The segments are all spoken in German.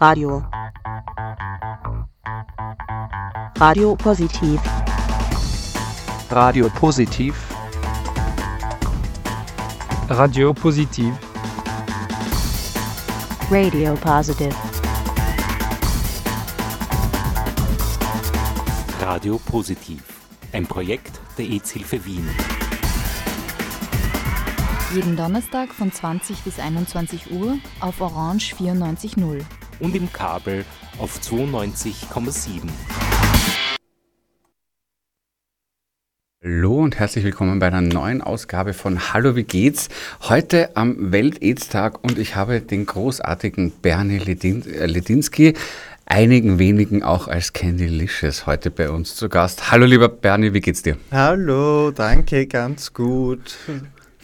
Radio. Radio Positiv. Radio Positiv. Radio Positiv. Radio Positive. Radio Positiv. Ein Projekt der EZ-Hilfe Wien. Jeden Donnerstag von 20 bis 21 Uhr auf Orange 94.0. Und im Kabel auf 92,7. Hallo und herzlich willkommen bei einer neuen Ausgabe von Hallo, wie geht's? Heute am Welt-Aids-Tag und ich habe den großartigen Bernie äh, Ledinski, einigen wenigen auch als Candylicious, heute bei uns zu Gast. Hallo lieber Bernie, wie geht's dir? Hallo, danke, ganz gut.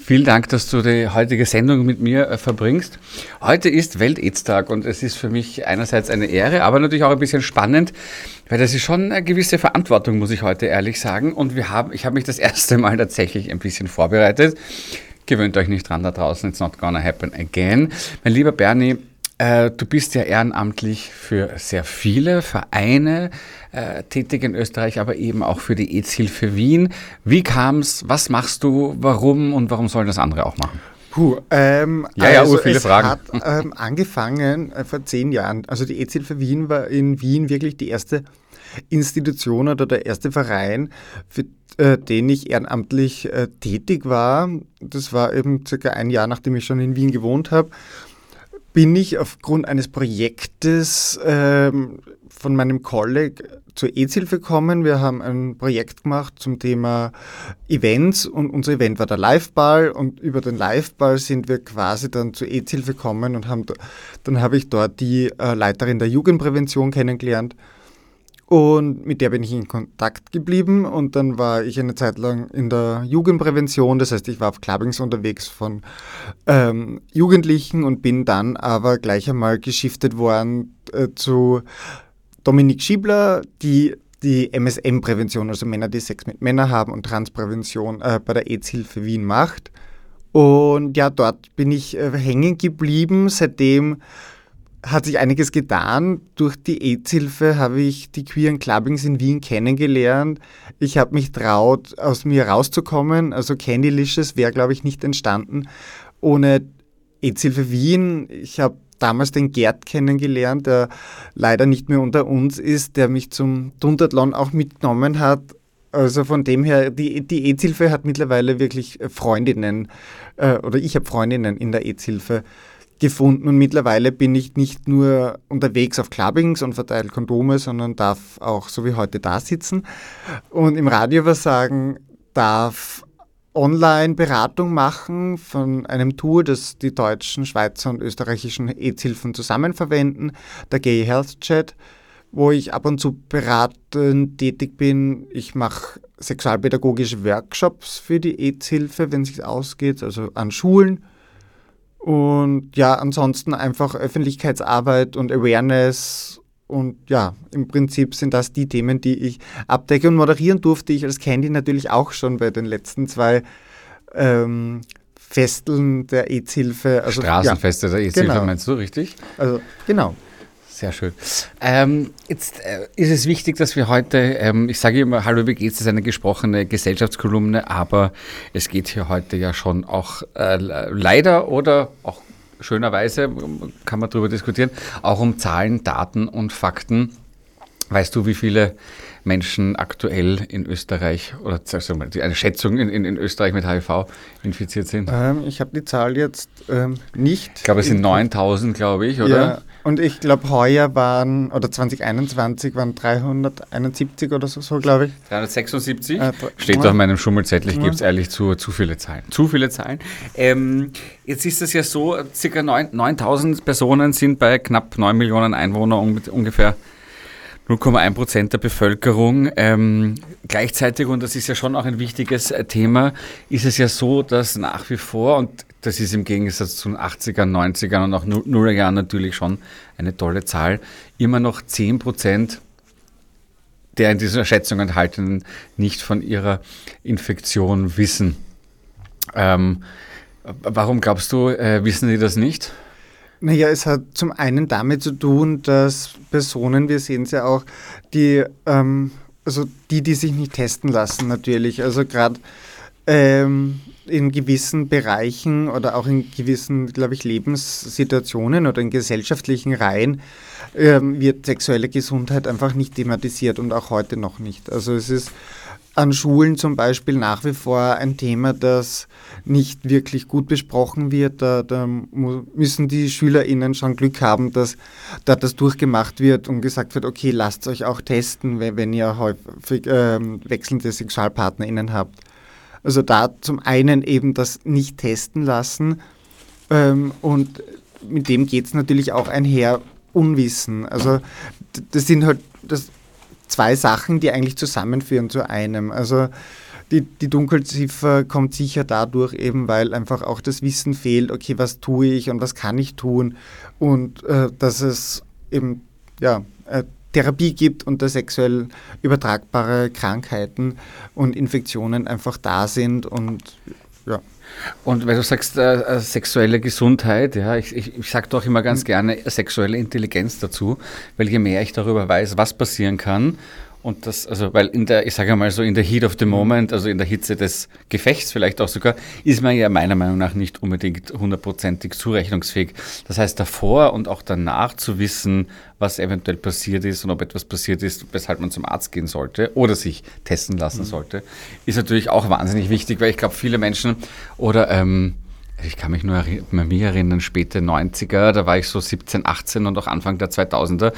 Vielen Dank, dass du die heutige Sendung mit mir äh, verbringst. Heute ist Welt-Aids-Tag und es ist für mich einerseits eine Ehre, aber natürlich auch ein bisschen spannend, weil das ist schon eine gewisse Verantwortung, muss ich heute ehrlich sagen. Und wir haben, ich habe mich das erste Mal tatsächlich ein bisschen vorbereitet. Gewöhnt euch nicht dran da draußen, it's not gonna happen again. Mein lieber Bernie, äh, du bist ja ehrenamtlich für sehr viele Vereine äh, tätig in Österreich, aber eben auch für die AIDS-Hilfe Wien. Wie kam es? Was machst du? Warum? Und warum sollen das andere auch machen? Puh, ähm, ja, ja, also viele es Fragen. hat ähm, angefangen äh, vor zehn Jahren. Also die AIDS-Hilfe Wien war in Wien wirklich die erste Institution oder der erste Verein, für äh, den ich ehrenamtlich äh, tätig war. Das war eben circa ein Jahr, nachdem ich schon in Wien gewohnt habe bin ich aufgrund eines Projektes ähm, von meinem Kolleg zur EZ-Hilfe gekommen. Wir haben ein Projekt gemacht zum Thema Events und unser Event war der Liveball und über den Liveball sind wir quasi dann zur EZ-Hilfe gekommen und haben, dann habe ich dort die äh, Leiterin der Jugendprävention kennengelernt und mit der bin ich in Kontakt geblieben und dann war ich eine Zeit lang in der Jugendprävention, das heißt, ich war auf Clubbings unterwegs von ähm, Jugendlichen und bin dann aber gleich einmal geschiftet worden äh, zu Dominik Schiebler, die die MSM-Prävention, also Männer, die Sex mit Männern haben und Transprävention äh, bei der AIDS-Hilfe Wien macht. Und ja, dort bin ich äh, hängen geblieben. Seitdem hat sich einiges getan. Durch die AIDS-Hilfe habe ich die queeren Clubbings in Wien kennengelernt. Ich habe mich traut, aus mir rauszukommen. Also Candylicious wäre, glaube ich, nicht entstanden ohne AIDS-Hilfe Wien. Ich habe damals den Gerd kennengelernt, der leider nicht mehr unter uns ist, der mich zum Dundertlon auch mitgenommen hat. Also von dem her, die, die AIDS-Hilfe hat mittlerweile wirklich Freundinnen, äh, oder ich habe Freundinnen in der AIDS-Hilfe gefunden und mittlerweile bin ich nicht nur unterwegs auf Clubbings und verteile Kondome, sondern darf auch so wie heute da sitzen und im Radio was sagen, darf Online-Beratung machen von einem Tour, das die deutschen, Schweizer und österreichischen AIDS-Hilfen zusammen verwenden, der Gay Health Chat, wo ich ab und zu beratend tätig bin. Ich mache sexualpädagogische Workshops für die AIDS-Hilfe, wenn es sich ausgeht, also an Schulen und ja, ansonsten einfach Öffentlichkeitsarbeit und Awareness. Und ja, im Prinzip sind das die Themen, die ich abdecke. Und moderieren durfte ich als Candy natürlich auch schon bei den letzten zwei ähm, Festeln der AIDS-Hilfe. Also, Straßenfeste ja, der AIDS-Hilfe genau. meinst du, richtig? Also genau. Sehr schön. Ähm, jetzt äh, ist es wichtig, dass wir heute, ähm, ich sage immer, Hallo, wie geht's? Das ist eine gesprochene Gesellschaftskolumne, aber es geht hier heute ja schon auch äh, leider oder auch schönerweise, kann man darüber diskutieren, auch um Zahlen, Daten und Fakten. Weißt du, wie viele Menschen aktuell in Österreich oder wir, eine Schätzung in, in, in Österreich mit HIV infiziert sind? Ähm, ich habe die Zahl jetzt ähm, nicht. Ich glaube, es sind 9000, glaube ich, oder? Und ich glaube, heuer waren, oder 2021 waren 371 oder so, so glaube ich. 376? Äh, Steht doch in meinem Schummelzettel, ich gebe es ehrlich zu, zu viele Zahlen. Zu viele Zahlen. Ähm, jetzt ist es ja so, circa 9000 Personen sind bei knapp 9 Millionen Einwohnern ungefähr 0,1 Prozent der Bevölkerung. Ähm, gleichzeitig, und das ist ja schon auch ein wichtiges äh, Thema, ist es ja so, dass nach wie vor, und das ist im Gegensatz zu den 80ern, 90ern und auch Nullerjahren natürlich schon eine tolle Zahl, immer noch 10 Prozent der in dieser Schätzung enthaltenen nicht von ihrer Infektion wissen. Ähm, warum glaubst du, äh, wissen die das nicht? Naja, es hat zum einen damit zu tun, dass Personen, wir sehen es ja auch, die, ähm, also die, die sich nicht testen lassen natürlich, also gerade ähm, in gewissen Bereichen oder auch in gewissen, glaube ich, Lebenssituationen oder in gesellschaftlichen Reihen ähm, wird sexuelle Gesundheit einfach nicht thematisiert und auch heute noch nicht. Also es ist an Schulen zum Beispiel nach wie vor ein Thema, das nicht wirklich gut besprochen wird. Da, da müssen die SchülerInnen schon Glück haben, dass da das durchgemacht wird und gesagt wird, okay, lasst euch auch testen, wenn, wenn ihr häufig äh, wechselnde SexualpartnerInnen habt. Also da zum einen eben das nicht testen lassen ähm, und mit dem geht es natürlich auch einher Unwissen. Also das sind halt das zwei Sachen, die eigentlich zusammenführen zu einem. Also die, die Dunkelziffer kommt sicher dadurch eben, weil einfach auch das Wissen fehlt, okay, was tue ich und was kann ich tun und äh, dass es eben ja, äh, Therapie gibt und dass sexuell übertragbare Krankheiten und Infektionen einfach da sind und ja. Und weil du sagst, äh, äh, sexuelle Gesundheit, ja, ich, ich, ich sage doch immer ganz gerne sexuelle Intelligenz dazu, weil je mehr ich darüber weiß, was passieren kann und das, also, weil in der, ich sage mal so, in der Heat of the Moment, also in der Hitze des Gefechts vielleicht auch sogar, ist man ja meiner Meinung nach nicht unbedingt hundertprozentig zurechnungsfähig. Das heißt, davor und auch danach zu wissen, was eventuell passiert ist und ob etwas passiert ist, weshalb man zum Arzt gehen sollte oder sich testen lassen mhm. sollte, ist natürlich auch wahnsinnig wichtig, weil ich glaube, viele Menschen oder, ähm, ich kann mich nur an mich erinnern, späte 90er, da war ich so 17, 18 und auch Anfang der 2000er,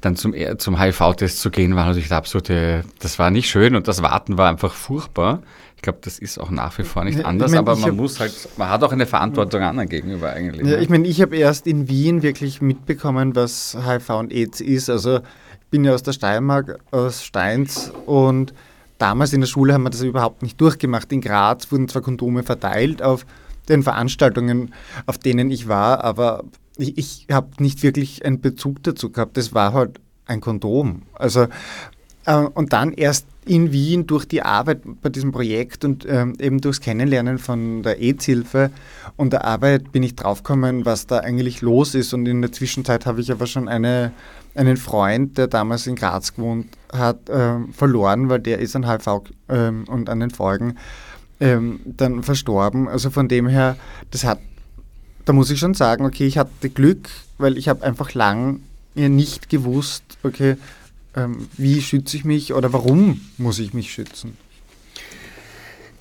dann zum, zum HIV-Test zu gehen, war natürlich der absolute, das war nicht schön und das Warten war einfach furchtbar. Ich glaube, das ist auch nach wie vor nicht anders, ich mein, aber man muss halt, man hat auch eine Verantwortung anderen gegenüber eigentlich. Ja, ne? ich meine, ich habe erst in Wien wirklich mitbekommen, was HIV und AIDS ist. Also ich bin ja aus der Steiermark, aus Steins und damals in der Schule haben wir das überhaupt nicht durchgemacht. In Graz wurden zwar Kondome verteilt auf den Veranstaltungen, auf denen ich war, aber ich, ich habe nicht wirklich einen Bezug dazu gehabt. Das war halt ein Kondom. Also äh, und dann erst in Wien durch die Arbeit bei diesem Projekt und ähm, eben durchs Kennenlernen von der AIDS-Hilfe und der Arbeit bin ich draufgekommen, was da eigentlich los ist. Und in der Zwischenzeit habe ich aber schon eine, einen Freund, der damals in Graz gewohnt hat, äh, verloren, weil der ist an HIV äh, und an den Folgen ähm, dann verstorben. Also von dem her, das hat, da muss ich schon sagen, okay, ich hatte Glück, weil ich habe einfach lang nicht gewusst, okay, ähm, wie schütze ich mich oder warum muss ich mich schützen.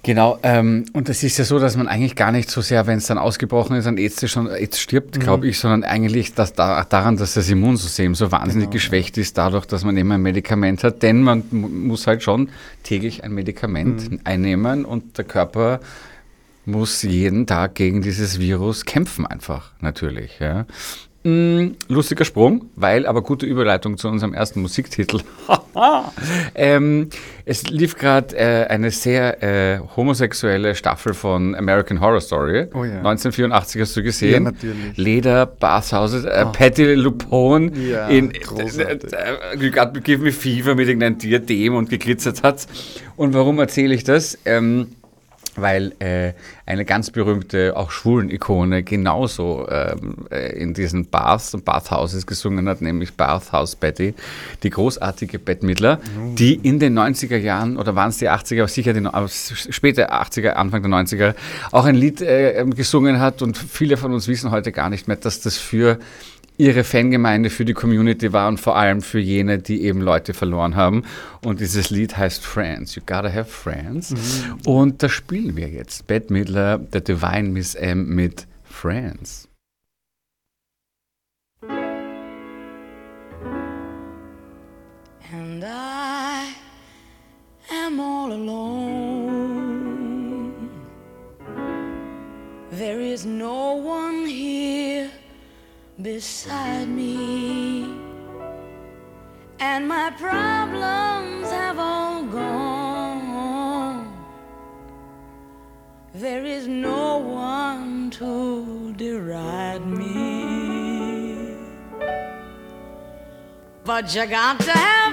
Genau, ähm, und es ist ja so, dass man eigentlich gar nicht so sehr, wenn es dann ausgebrochen ist, an AIDS schon AIDS stirbt, mhm. glaube ich, sondern eigentlich dass da, daran, dass das Immunsystem so wahnsinnig genau, geschwächt ja. ist, dadurch, dass man eben ein Medikament hat. Denn man muss halt schon täglich ein Medikament mhm. einnehmen und der Körper muss jeden Tag gegen dieses Virus kämpfen, einfach natürlich. Ja. Mm, lustiger Sprung, weil aber gute Überleitung zu unserem ersten Musiktitel. ähm, es lief gerade äh, eine sehr äh, homosexuelle Staffel von American Horror Story. Oh ja. 1984 hast du gesehen. Ja, natürlich. Leder, Bathhouses, äh, oh. Patty Lupone ja, in äh, äh, God Give Me Fever mit irgendeinem Diadem und geglitzert hat. Und warum erzähle ich das? Ähm, weil äh, eine ganz berühmte, auch schwulen Ikone genauso ähm, äh, in diesen Baths und Bathhouses gesungen hat, nämlich Bathhouse Betty, die großartige Bette Midler, oh. die in den 90er Jahren, oder waren es die 80er, aber sicher die äh, späte 80er, Anfang der 90er, auch ein Lied äh, gesungen hat und viele von uns wissen heute gar nicht mehr, dass das für ihre Fangemeinde für die Community war und vor allem für jene, die eben Leute verloren haben. Und dieses Lied heißt Friends. You gotta have friends. Mhm. Und da spielen wir jetzt Bette Midler, The Divine Miss M mit Friends. And I am all alone. There is no one. Beside me, and my problems have all gone. There is no one to deride me, but you got to have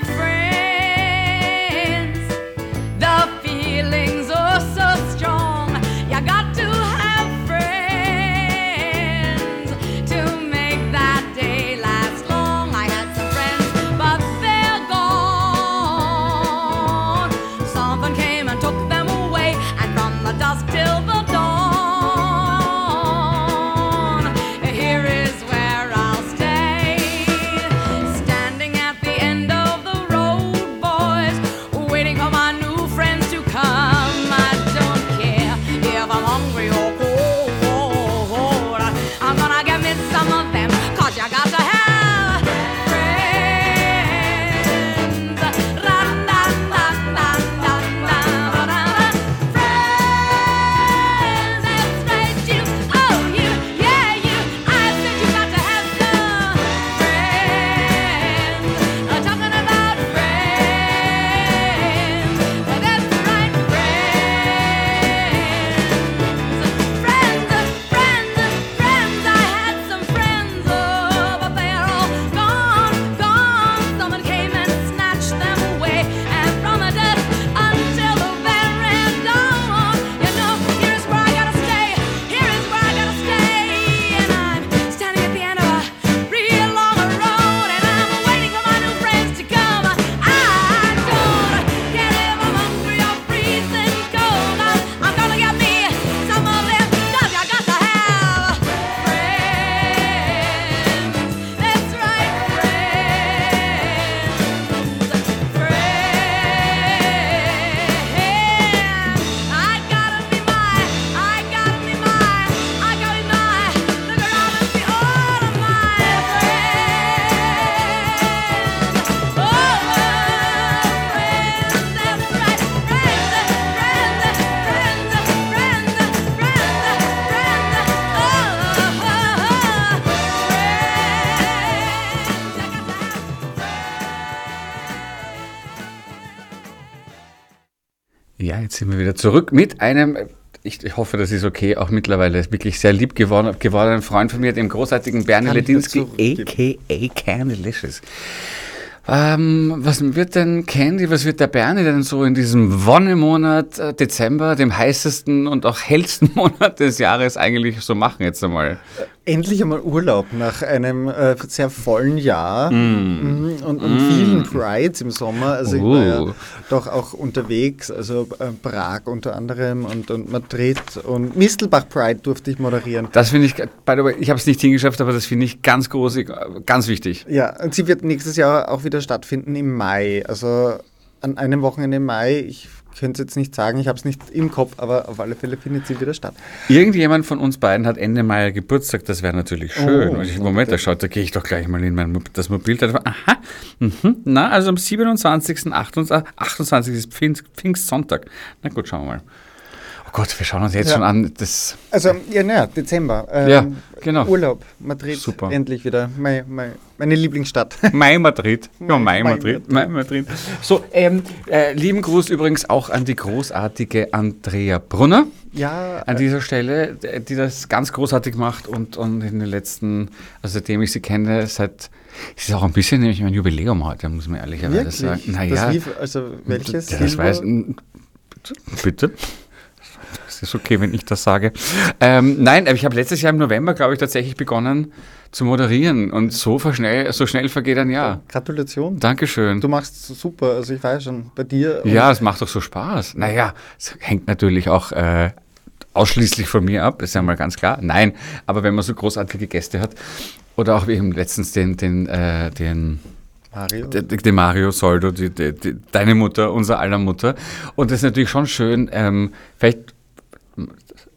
wieder zurück mit einem, ich, ich hoffe, das ist okay, auch mittlerweile wirklich sehr lieb geworden, gewordenen Freund von mir, dem großartigen Bernie Ledinski, a.k.a. Candylicious. Ähm, was wird denn Candy, was wird der Bernie denn so in diesem Wonnemonat äh, Dezember, dem heißesten und auch hellsten Monat des Jahres eigentlich so machen jetzt einmal? Endlich einmal Urlaub nach einem äh, sehr vollen Jahr mm. und, und mm. vielen Prides im Sommer. Also uh. ich war ja uh. doch auch unterwegs, also äh, Prag unter anderem und, und Madrid und Mistelbach Pride durfte ich moderieren. Das finde ich, by the way, ich habe es nicht hingeschafft, aber das finde ich ganz groß, ganz wichtig. Ja, und sie wird nächstes Jahr auch wieder stattfinden im Mai. Also an einem Wochenende im Mai. Ich könnte es jetzt nicht sagen, ich habe es nicht im Kopf, aber auf alle Fälle findet sie wieder statt. Irgendjemand von uns beiden hat Ende Mai Geburtstag, das wäre natürlich schön. Oh, und ich, Moment, da schaut, da gehe ich doch gleich mal in mein das Mobiltelefon. Aha, mhm. na, also am 27. 28, 28 ist Pfingst, Pfingstsonntag. Na gut, schauen wir mal. Gott, wir schauen uns jetzt ja. schon an. Das also, ja, naja, Dezember. Ähm, ja, genau. Urlaub, Madrid, Super. endlich wieder. Mein, mein, meine Lieblingsstadt. Mai Madrid. Ja, Mai Madrid. Mai Madrid. So, ähm, äh, lieben Gruß übrigens auch an die großartige Andrea Brunner. Ja. An dieser Stelle, die das ganz großartig macht und, und in den letzten, also seitdem ich sie kenne, seit es ist auch ein bisschen nämlich mein Jubiläum heute, muss man ehrlicherweise Wirklich? sagen. Naja, das lief, also welches? Das weiß, bitte. Ist okay, wenn ich das sage. Ähm, nein, ich habe letztes Jahr im November, glaube ich, tatsächlich begonnen zu moderieren und so schnell, so schnell vergeht ein Jahr. Gratulation. Dankeschön. Du machst super, also ich weiß schon, bei dir. Ja, es macht doch so Spaß. Naja, es hängt natürlich auch äh, ausschließlich von mir ab, ist ja mal ganz klar. Nein, aber wenn man so großartige Gäste hat oder auch wie eben letztens den, den, äh, den Mario? Die, die Mario Soldo, die, die, deine Mutter, unser aller Mutter. Und das ist natürlich schon schön, ähm, vielleicht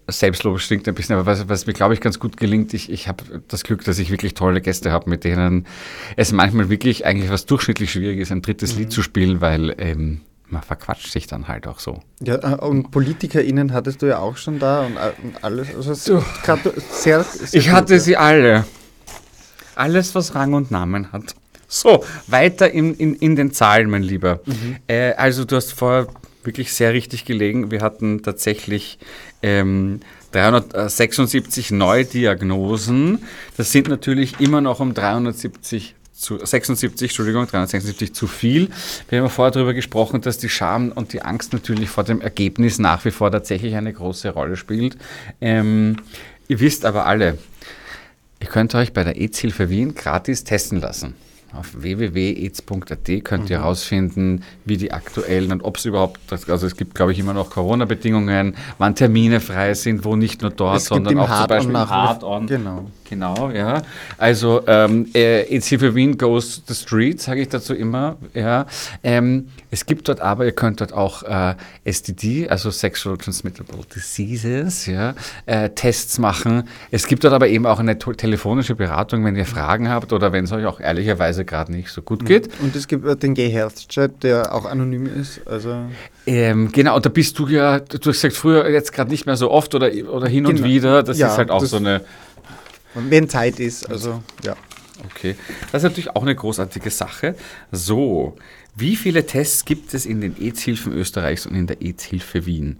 Selbstlob stinkt ein bisschen, aber was, was mir, glaube ich, ganz gut gelingt, ich, ich habe das Glück, dass ich wirklich tolle Gäste habe, mit denen es manchmal wirklich eigentlich was durchschnittlich schwierig ist, ein drittes mhm. Lied zu spielen, weil ähm, man verquatscht sich dann halt auch so. Ja, äh, und PolitikerInnen hattest du ja auch schon da und, äh, und alles. Also sehr, sehr, ich hatte ja. sie alle. Alles, was Rang und Namen hat. So, weiter in, in, in den Zahlen, mein Lieber. Mhm. Äh, also du hast vor wirklich sehr richtig gelegen. Wir hatten tatsächlich ähm, 376 Neudiagnosen. Das sind natürlich immer noch um 370 zu 76, Entschuldigung, 376 zu viel. Wir haben ja vorher darüber gesprochen, dass die Scham und die Angst natürlich vor dem Ergebnis nach wie vor tatsächlich eine große Rolle spielt. Ähm, ihr wisst aber alle, ihr könnt euch bei der EZ-Hilfe Wien gratis testen lassen. Auf www.aids.at könnt ihr herausfinden, wie die aktuellen und ob es überhaupt, also es gibt glaube ich immer noch Corona-Bedingungen, wann Termine frei sind, wo nicht nur dort, Es sondern auch zum Beispiel im Hard-on. Genau. Genau, ja. Also ähm, äh, EC für Wien goes the street, sage ich dazu immer. Ja. Ähm, es gibt dort aber, ihr könnt dort auch äh, STD, also Sexual Transmittable Diseases, ja, äh, Tests machen. Es gibt dort aber eben auch eine telefonische Beratung, wenn ihr Fragen habt oder wenn es euch auch ehrlicherweise gerade nicht so gut geht. Und es gibt den Gay Health Chat, der auch anonym ist. Also Ähm, genau, und da bist du ja, du hast gesagt, früher jetzt gerade nicht mehr so oft oder, oder hin und Genau. wieder. Das Ja, ist halt auch so eine. wenn Zeit ist, also ja. Okay, das ist natürlich auch eine großartige Sache. So, wie viele Tests gibt es in den AIDS-Hilfen Österreichs und in der AIDS-Hilfe Wien?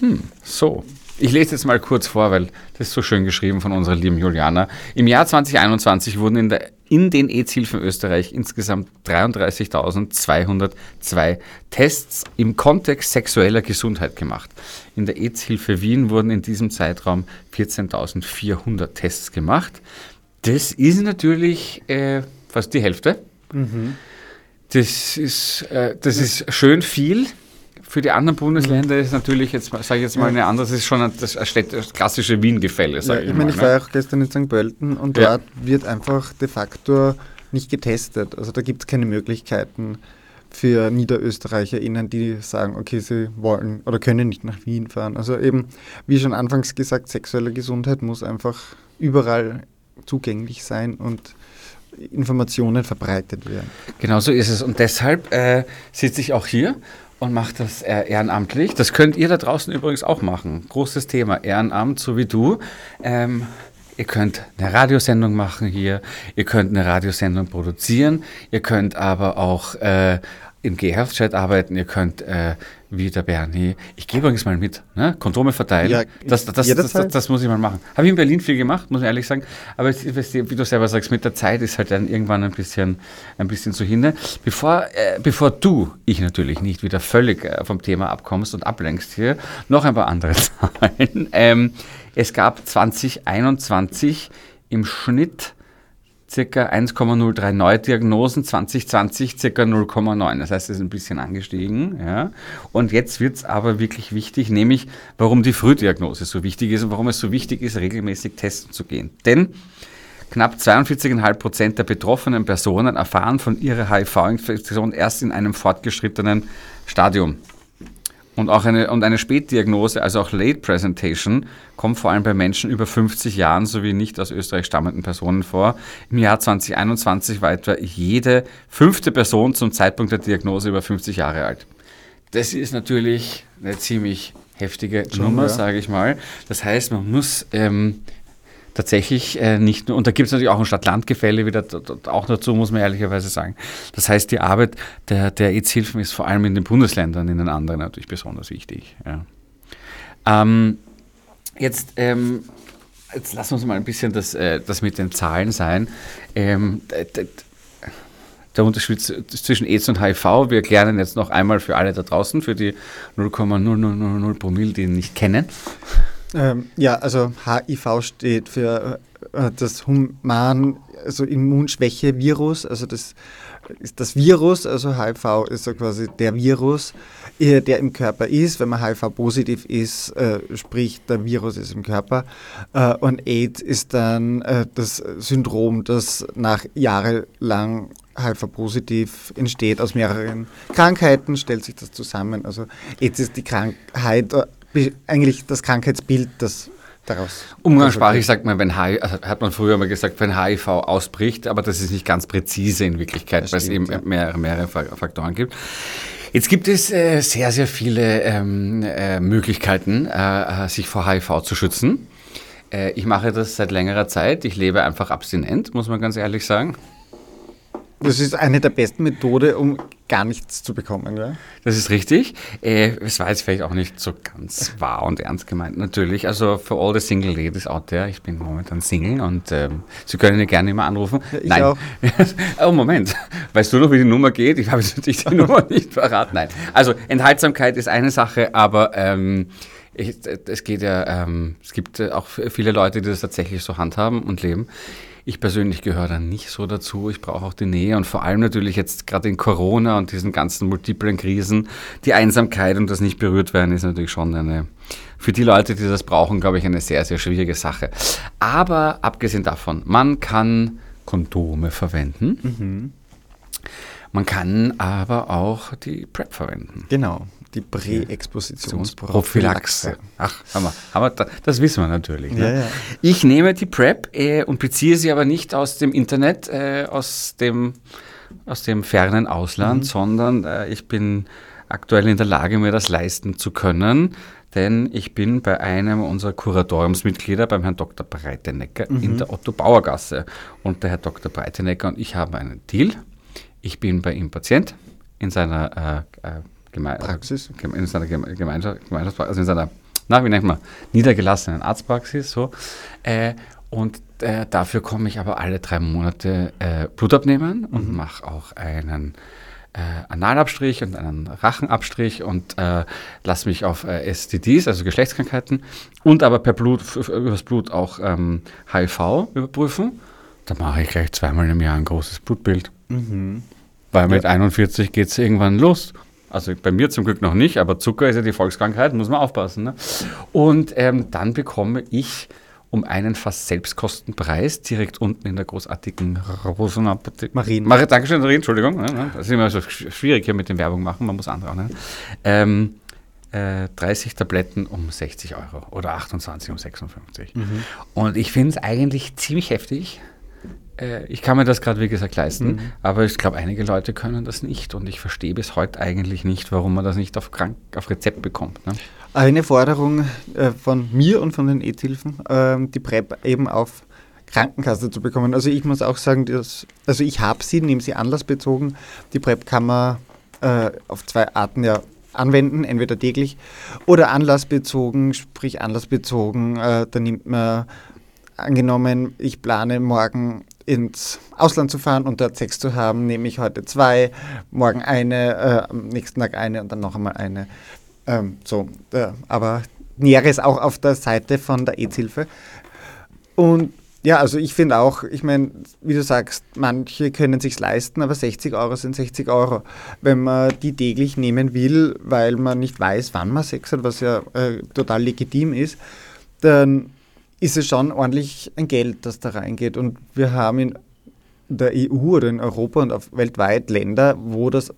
Hm, so. Ich lese jetzt mal kurz vor, weil das ist so schön geschrieben von unserer lieben Juliana. Im Jahr 2021 wurden in, der, in den AIDS-Hilfen Österreich insgesamt 33.202 Tests im Kontext sexueller Gesundheit gemacht. In der AIDS-Hilfe Wien wurden in diesem Zeitraum 14.400 Tests gemacht. Das ist natürlich äh, fast die Hälfte. Das, ist, äh, das ist schön viel. Für die anderen Bundesländer ist natürlich jetzt, sage ich jetzt mal, eine andere, das ist schon das, das klassische Wien-Gefälle, ja sage ich ich, meine, ich ne? war ja auch gestern in St. Pölten und Ja. dort wird einfach de facto nicht getestet. Also da gibt es keine Möglichkeiten für NiederösterreicherInnen, die sagen, okay, sie wollen oder können nicht nach Wien fahren. Also eben, wie schon anfangs gesagt, sexuelle Gesundheit muss einfach überall zugänglich sein und Informationen verbreitet werden. Genau so ist es. Und deshalb äh, sitze ich auch hier und mache das äh, ehrenamtlich. Das könnt ihr da draußen übrigens auch machen. Großes Thema, Ehrenamt, so wie du. Ähm, ihr könnt eine Radiosendung machen hier, ihr könnt eine Radiosendung produzieren, ihr könnt aber auch äh, im G-Health-Chat arbeiten, ihr könnt wie der Bernie, ich gehe übrigens mal mit, ne? Kondome verteilen. Ja, das, das, das, das, muss ich mal machen. Habe ich in Berlin viel gemacht, muss ich ehrlich sagen. Aber wie du selber sagst, mit der Zeit ist halt dann irgendwann ein bisschen, ein bisschen zu hinne. Bevor, äh, bevor du, ich natürlich nicht, wieder völlig äh, vom Thema abkommst und ablenkst hier, noch ein paar andere Zahlen. Ähm, es gab 2021 im Schnitt circa 1,03 Neudiagnosen, 2020 circa 0,9. Das heißt, es ist ein bisschen angestiegen. Ja. Und jetzt wird es aber wirklich wichtig, nämlich warum die Frühdiagnose so wichtig ist und warum es so wichtig ist, regelmäßig testen zu gehen. Denn knapp 42,5 Prozent der betroffenen Personen erfahren von ihrer HIV-Infektion erst in einem fortgeschrittenen Stadium. Und auch eine, und eine Spätdiagnose, also auch Late Presentation, kommt vor allem bei Menschen über 50 Jahren sowie nicht aus Österreich stammenden Personen vor. Im Jahr 2021 war etwa jede fünfte Person zum Zeitpunkt der Diagnose über 50 Jahre alt. Das ist natürlich eine ziemlich heftige Nummer, ja. sage ich mal. Das heißt, man muss ähm, tatsächlich äh, nicht nur, und da gibt es natürlich auch ein Stadt-Land-Gefälle wieder auch dazu, muss man ehrlicherweise sagen. Das heißt, die Arbeit der, der AIDS-Hilfen ist vor allem in den Bundesländern, in den anderen natürlich besonders wichtig. Ja. Ähm, jetzt, ähm, jetzt lassen wir uns mal ein bisschen das, äh, das mit den Zahlen sein. Ähm, der Unterschied zwischen AIDS und HIV, wir erklären ihn jetzt noch einmal für alle da draußen, für die 0,0000 Promille, die ihn nicht kennen. Ähm, ja, also HIV steht für äh, das Human, also Immunschwäche-Virus, also das ist das Virus, also HIV ist so quasi der Virus, äh, der im Körper ist. Wenn man HIV-positiv ist, äh, sprich der Virus ist im Körper. Äh, und AIDS ist dann äh, das Syndrom, das nach jahrelang HIV-positiv entsteht aus mehreren Krankheiten, stellt sich das zusammen. Also AIDS ist die Krankheit, eigentlich das Krankheitsbild, das daraus. Umgangssprachlich sagt man, wenn HIV, also hat man früher mal gesagt, wenn HIV ausbricht, aber das ist nicht ganz präzise in Wirklichkeit, Das weil es stimmt, eben ja. mehrere, mehrere Fa- Faktoren gibt. Jetzt gibt es äh, sehr, sehr viele ähm, äh, Möglichkeiten, äh, äh, sich vor HIV zu schützen. Äh, ich mache das seit längerer Zeit. Ich lebe einfach abstinent, muss man ganz ehrlich sagen. Das ist eine der besten Methoden, um gar nichts zu bekommen. Ja? Das ist richtig. Äh, es war jetzt vielleicht auch nicht so ganz wahr und ernst gemeint, natürlich. Also für all the single ladies out there, ich bin momentan Single und ähm, Sie können mir gerne immer anrufen. Ja, ich Nein. auch. oh, Moment. Weißt du noch, wie die Nummer geht? Ich habe jetzt natürlich die Nummer nicht verraten. Nein. Also Enthaltsamkeit ist eine Sache, aber ähm, ich, es geht ja, ähm, es gibt auch viele Leute, die das tatsächlich so handhaben und leben. Ich persönlich gehöre da nicht so dazu. Ich brauche auch die Nähe und vor allem natürlich jetzt gerade in Corona und diesen ganzen multiplen Krisen, die Einsamkeit und das nicht berührt werden, ist natürlich schon eine, für die Leute, die das brauchen, glaube ich, eine sehr, sehr schwierige Sache. Aber abgesehen davon, man kann Kondome verwenden. Mhm. Man kann aber auch die PrEP verwenden. Genau, die Präexpositionsprophylaxe. Ach, Hammer. Aber das wissen wir natürlich. Ne? Ja, ja. Ich nehme die PrEP äh, und beziehe sie aber nicht aus dem Internet, äh, aus, dem, aus dem fernen Ausland, mhm. sondern äh, ich bin aktuell in der Lage, mir das leisten zu können. Denn ich bin bei einem unserer Kuratoriumsmitglieder, beim Herrn Dr. Breitenecker, mhm. in der Otto-Bauer-Gasse. Und der Herr Dr. Breitenecker und ich haben einen Deal. Ich bin bei ihm Patient in seiner äh, äh Geme Praxis, in seiner Gemeinschaft, Gemeinschaftspraxis, also in seiner, na, wie nennt man, niedergelassenen Arztpraxis, so. Äh, und äh, dafür komme ich aber alle drei Monate äh, Blut abnehmen und mhm. mache auch einen äh, Analabstrich und einen Rachenabstrich und äh, lasse mich auf äh, STDs, also Geschlechtskrankheiten, und aber per Blut, übers Blut auch ähm, HIV überprüfen. Da mache ich gleich zweimal im Jahr ein großes Blutbild. Mhm. Weil mit ja. 41 geht es irgendwann los. Also bei mir zum Glück noch nicht, aber Zucker ist ja die Volkskrankheit, muss man aufpassen. Ne? Und ähm, dann bekomme ich um einen fast Selbstkostenpreis direkt unten in der großartigen Rosenapotheke. Marien. Mar Dankeschön, Marien, Entschuldigung. Ne? Das ist immer so schwierig hier mit dem Werbung machen, man muss andere auch nennen. Ähm, äh, 30 Tabletten um 60 Euro oder 28 um 56. Mhm. Und ich finde es eigentlich ziemlich heftig, äh, ich kann mir das gerade, wie gesagt, leisten, mhm. aber ich glaube, einige Leute können das nicht und ich verstehe bis heute eigentlich nicht, warum man das nicht auf, Krank auf Rezept bekommt. Ne? Eine Forderung äh, von mir und von den EZ-Hilfen, äh, die PrEP eben auf Krankenkasse zu bekommen. Also ich muss auch sagen, dass, also ich habe sie, nehme sie anlassbezogen. Die PrEP kann man äh, auf zwei Arten ja anwenden, entweder täglich oder anlassbezogen, sprich anlassbezogen, äh, da nimmt man angenommen, ich plane morgen ins Ausland zu fahren und dort Sex zu haben, nehme ich heute zwei, morgen eine, äh, am nächsten Tag eine und dann noch einmal eine. Ähm, so, äh, aber Näheres auch auf der Seite von der AIDS-Hilfe. Und ja, also ich finde auch, ich meine, wie du sagst, manche können sich leisten, aber 60 Euro sind 60 Euro. Wenn man die täglich nehmen will, weil man nicht weiß, wann man Sex hat, was ja äh, total legitim ist, dann ist es schon ordentlich ein Geld, das da reingeht. Und wir haben in der EU oder in Europa und auf weltweit Länder, wo das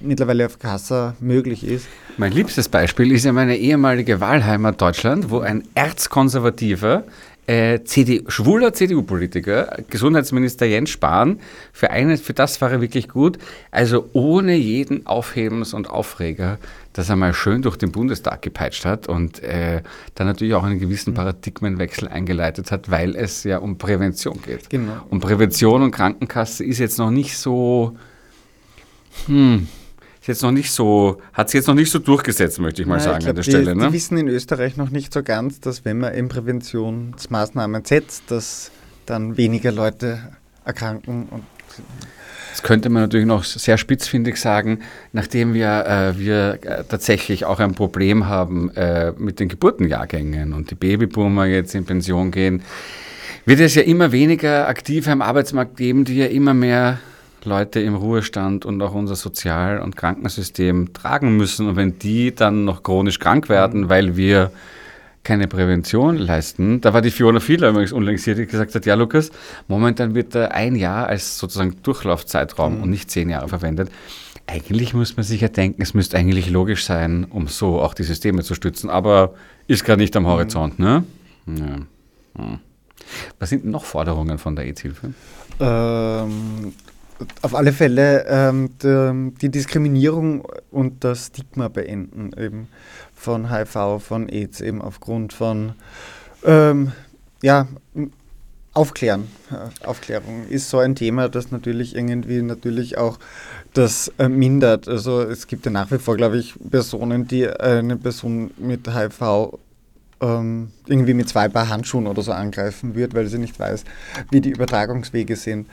mittlerweile auf Kassa möglich ist. Mein liebstes Beispiel ist ja meine ehemalige Wahlheimat Deutschland, wo ein erzkonservativer äh, CD, schwuler CDU-Politiker, Gesundheitsminister Jens Spahn, für, eine, für das war er wirklich gut. Also ohne jeden Aufhebens und Aufreger, dass er mal schön durch den Bundestag gepeitscht hat und äh, dann natürlich auch einen gewissen mhm. Paradigmenwechsel eingeleitet hat, weil es ja um Prävention geht. Genau. Und Prävention und Krankenkasse ist jetzt noch nicht so. Hm, ist jetzt noch nicht so, hat sich jetzt noch nicht so durchgesetzt, möchte ich mal Nein, sagen ich glaub, an der die, Stelle. Ne? Die wissen in Österreich noch nicht so ganz, dass wenn man in Präventionsmaßnahmen setzt, dass dann weniger Leute erkranken und das könnte man natürlich noch sehr spitzfindig sagen, nachdem wir, äh, wir äh, tatsächlich auch ein Problem haben äh, mit den Geburtenjahrgängen und die Babyboomer jetzt in Pension gehen, wird es ja immer weniger Aktive am Arbeitsmarkt geben, die ja immer mehr Leute im Ruhestand und auch unser Sozial- und Krankensystem tragen müssen. Und wenn die dann noch chronisch krank werden, mhm. weil wir keine Prävention leisten. Da war die Fiona Fieler übrigens unlängst hier, die gesagt hat, ja Lukas, momentan wird da ein Jahr als sozusagen Durchlaufzeitraum mhm. und nicht zehn Jahre verwendet. Eigentlich muss man sich ja denken, es müsste eigentlich logisch sein, um so auch die Systeme zu stützen, aber ist gerade nicht am Horizont, mhm. ne? Ja. Hm. Was sind noch Forderungen von der AIDS-Hilfe? Ähm, auf alle Fälle ähm, die, die, Diskriminierung und das Stigma beenden eben von HIV, von AIDS eben aufgrund von ähm, ja, Aufklären. Aufklärung ist so ein Thema, das natürlich irgendwie natürlich auch das äh, mindert. Also es gibt ja nach wie vor, glaube ich, Personen, die eine Person mit HIV ähm, irgendwie mit zwei Paar Handschuhen oder so angreifen wird, weil sie nicht weiß, wie die Übertragungswege sind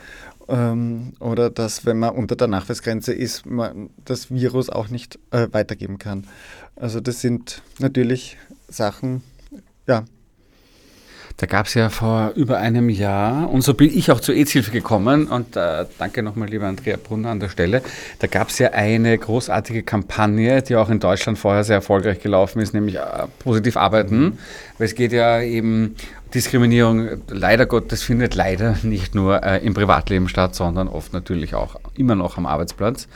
ähm, oder dass, wenn man unter der Nachweisgrenze ist, man das Virus auch nicht äh, weitergeben kann. Also das sind natürlich Sachen, ja. Da gab es ja vor über einem Jahr, und so bin ich auch zur AIDS-Hilfe gekommen, und äh, danke nochmal, lieber Andrea Brunner an der Stelle, da gab es ja eine großartige Kampagne, die auch in Deutschland vorher sehr erfolgreich gelaufen ist, nämlich äh, positiv arbeiten, mhm. weil es geht ja eben, Diskriminierung, leider Gottes, findet leider nicht nur äh, im Privatleben statt, sondern oft natürlich auch immer noch am Arbeitsplatz.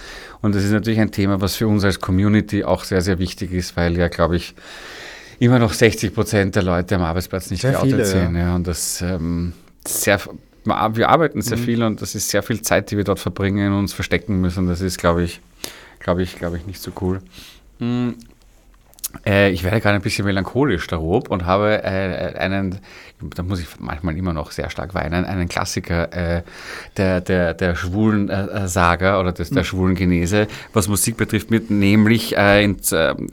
Und das ist natürlich ein Thema, was für uns als Community auch sehr, sehr wichtig ist, weil ja, glaube ich, immer noch 60 Prozent der Leute am Arbeitsplatz nicht sehr geoutet viele, sind. Ja. Und das ähm, sehr, wir arbeiten sehr mhm. viel und das ist sehr viel Zeit, die wir dort verbringen und uns verstecken müssen. Das ist, glaube ich, glaube ich, glaube ich, nicht so cool. Äh, ich werde gerade ein bisschen melancholisch darob und habe äh, einen, da muss ich manchmal immer noch sehr stark weinen, einen Klassiker äh, der, der, der schwulen äh, Saga oder des, der mhm. schwulen Genese, was Musik betrifft, mit nämlich ein,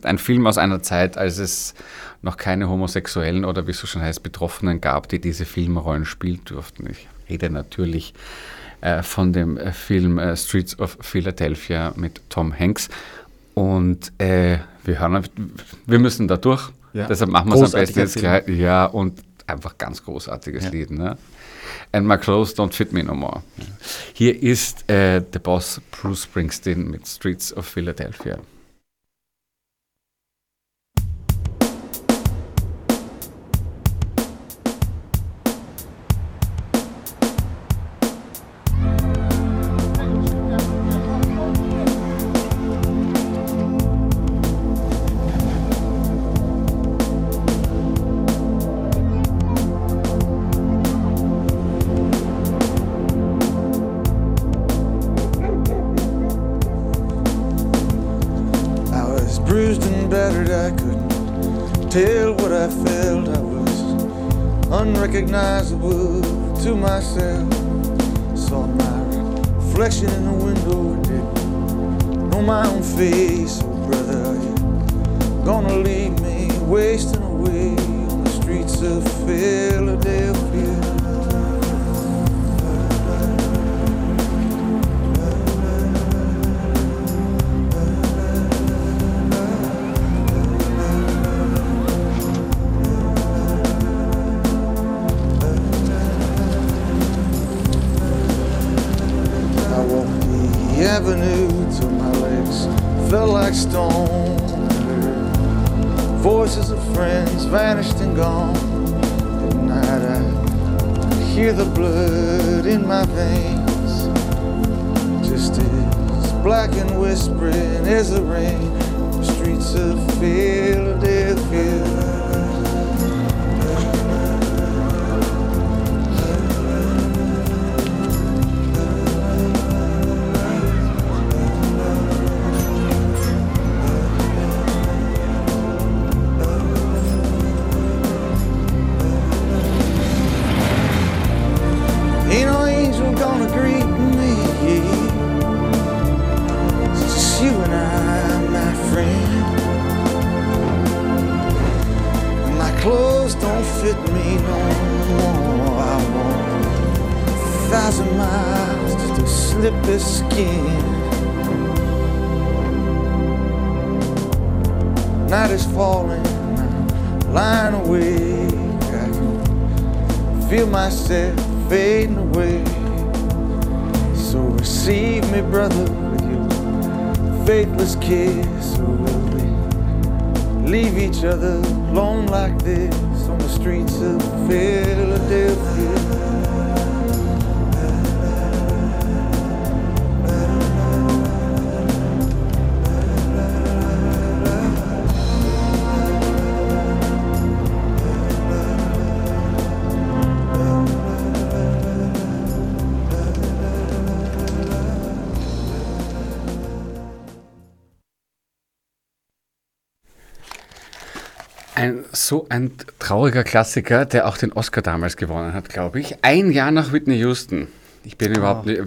ein Film aus einer Zeit, als es noch keine Homosexuellen oder wie es so schon heißt, Betroffenen gab, die diese Filmrollen spielen durften. Ich rede natürlich äh, von dem äh, Film äh, Streets of Philadelphia mit Tom Hanks. Und äh, wir hören, wir müssen da durch. Ja. Deshalb machen wir es am besten jetzt gleich. Ja, und einfach ganz großartiges ja. Lied. Ne? And my clothes don't fit me no more. Hier ist äh, der Boss Bruce Springsteen mit Streets of Philadelphia. myself fading away. So receive me, brother, with your faithless kiss. Or will we leave each other alone like this on the streets of Philadelphia? Ein trauriger Klassiker, der auch den Oscar damals gewonnen hat, glaube ich. Ein Jahr nach Whitney Houston. Ich bin überhaupt nicht.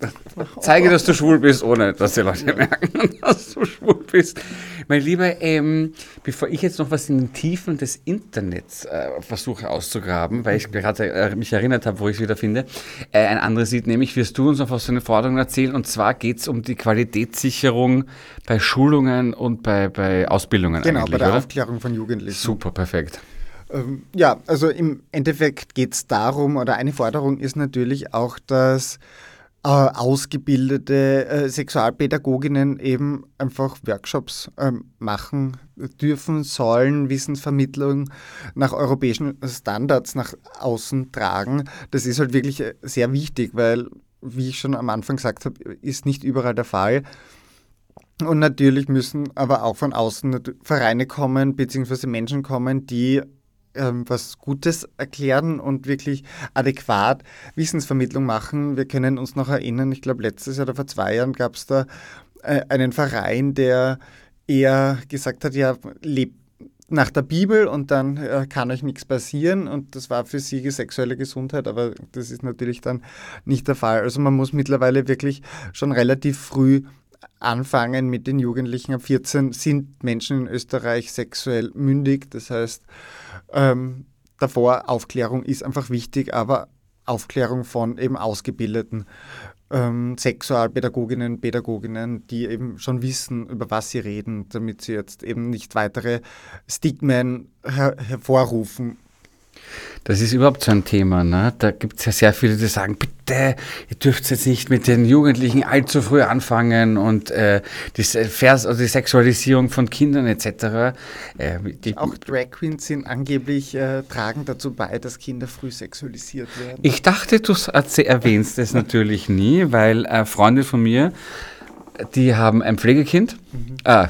Zeige, dass du schwul bist, ohne dass die Leute merken, dass du schwul bist. Mein Lieber, ähm, bevor ich jetzt noch was in den Tiefen des Internets äh, versuche auszugraben, weil ich gerade äh, mich erinnert habe, wo ich es wieder finde, äh, ein anderes Lied, nämlich wirst du uns noch was von den Forderungen erzählen. Und zwar geht es um die Qualitätssicherung bei Schulungen und bei, bei Ausbildungen. Genau, bei der oder? Aufklärung von Jugendlichen. Super, perfekt. Ähm, ja, also im Endeffekt geht es darum, oder eine Forderung ist natürlich auch, dass äh, ausgebildete äh, Sexualpädagoginnen eben einfach Workshops äh, machen dürfen, sollen, Wissensvermittlung nach europäischen Standards nach außen tragen. Das ist halt wirklich äh, sehr wichtig, weil, wie ich schon am Anfang gesagt habe, ist nicht überall der Fall. Und natürlich müssen aber auch von außen Vereine kommen, beziehungsweise Menschen kommen, die ähm, was Gutes erklären und wirklich adäquat Wissensvermittlung machen. Wir können uns noch erinnern, ich glaube letztes Jahr oder vor zwei Jahren gab es da äh, einen Verein, der eher gesagt hat, ja, lebt nach der Bibel und dann äh, kann euch nichts passieren und das war für sie sexuelle Gesundheit, aber das ist natürlich dann nicht der Fall. Also man muss mittlerweile wirklich schon relativ früh anfangen mit den Jugendlichen. Ab 14 sind Menschen in Österreich sexuell mündig. Das heißt, ähm, davor Aufklärung ist einfach wichtig, aber Aufklärung von eben ausgebildeten ähm, Sexualpädagoginnen, Pädagoginnen, die eben schon wissen, über was sie reden, damit sie jetzt eben nicht weitere Stigmen her hervorrufen das ist überhaupt so ein Thema. Ne? Da gibt es ja sehr viele, die sagen, bitte, ihr dürft jetzt nicht mit den Jugendlichen allzu früh anfangen und äh, die, Vers also die Sexualisierung von Kindern etc. Äh, Auch Drag Queens sind angeblich äh, tragen dazu bei, dass Kinder früh sexualisiert werden. Ich dachte, du erwähnst es natürlich nie, weil äh, Freunde von mir, die haben ein Pflegekind. Mhm. Ah,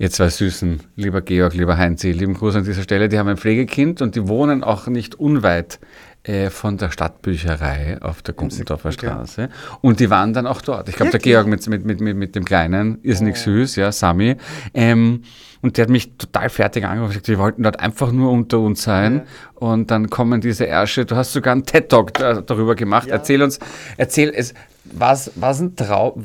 Ihr zwei Süßen, lieber Georg, lieber Heinzi, lieben Gruß an dieser Stelle. Die haben ein Pflegekind und die wohnen auch nicht unweit äh, von der Stadtbücherei auf der Gumpendorfer Straße. Und die waren dann auch dort. Ich glaube, der Georg mit, mit, mit, mit, dem Kleinen ist nicht oh. süß, ja, Sami. Ähm, und der hat mich total fertig angerufen. Wir wollten dort einfach nur unter uns sein. Ja. Und dann kommen diese Ärsche. Du hast sogar einen TED-Talk darüber gemacht. Ja. Erzähl uns, erzähl es. War es ein Traum?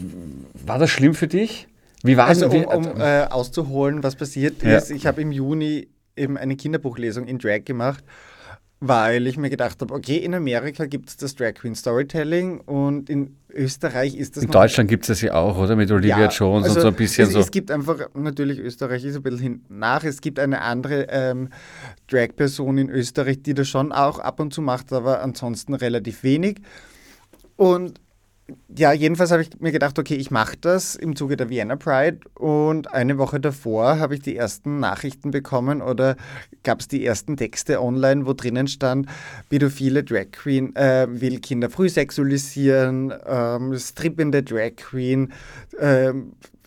War das schlimm für dich? Wie war also, um, um äh, auszuholen, was passiert ja. ist, ich habe im Juni eben eine Kinderbuchlesung in Drag gemacht, weil ich mir gedacht habe, okay, in Amerika gibt es das Drag Queen Storytelling und in Österreich ist das In Deutschland gibt es das ja auch, oder? Mit Olivia ja, Jones also und so ein bisschen es, so. Es gibt einfach, natürlich, Österreich ist ein bisschen nach. Es gibt eine andere ähm, Drag-Person in Österreich, die das schon auch ab und zu macht, aber ansonsten relativ wenig. Und ja, jedenfalls habe ich mir gedacht, okay, ich mache das im Zuge der Vienna Pride und eine Woche davor habe ich die ersten Nachrichten bekommen oder gab es die ersten Texte online, wo drinnen stand, pädophile Drag Queen äh, will Kinder früh sexualisieren, ähm, strippende Drag Queen, äh,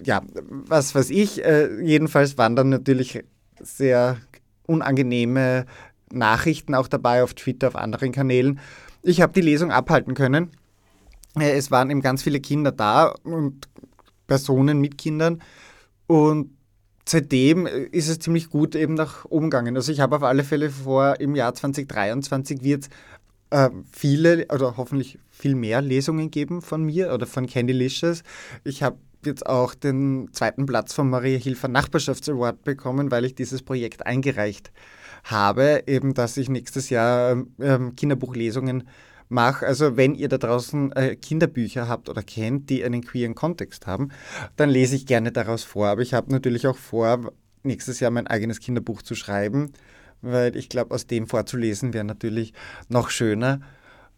ja, was weiß ich. Äh, jedenfalls waren dann natürlich sehr unangenehme Nachrichten auch dabei auf Twitter, auf anderen Kanälen. Ich habe die Lesung abhalten können es waren eben ganz viele Kinder da und Personen mit Kindern. Und seitdem äh, ist es ziemlich gut eben nach oben gegangen. Also ich habe auf alle Fälle vor, im Jahr 2023 wird äh, viele oder hoffentlich viel mehr Lesungen geben von mir oder von Candylicious. Ich habe jetzt auch den zweiten Platz vom Maria Hilfer Nachbarschaftsaward bekommen, weil ich dieses Projekt eingereicht habe, eben dass ich nächstes Jahr ähm, Kinderbuchlesungen mache. Also wenn ihr da draußen äh, Kinderbücher habt oder kennt, die einen queeren Kontext haben, dann lese ich gerne daraus vor. Aber ich habe natürlich auch vor, nächstes Jahr mein eigenes Kinderbuch zu schreiben, weil ich glaube, aus dem vorzulesen wäre natürlich noch schöner.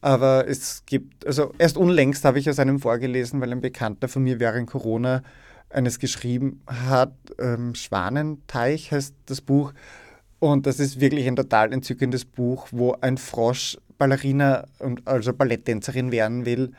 Aber es gibt, also erst unlängst habe ich aus einem vorgelesen, weil ein Bekannter von mir während Corona eines geschrieben hat. Ähm, Schwanenteich heißt das Buch. Und das ist wirklich ein total entzückendes Buch, wo ein Frosch Ballerina und also Balletttänzerin werden will.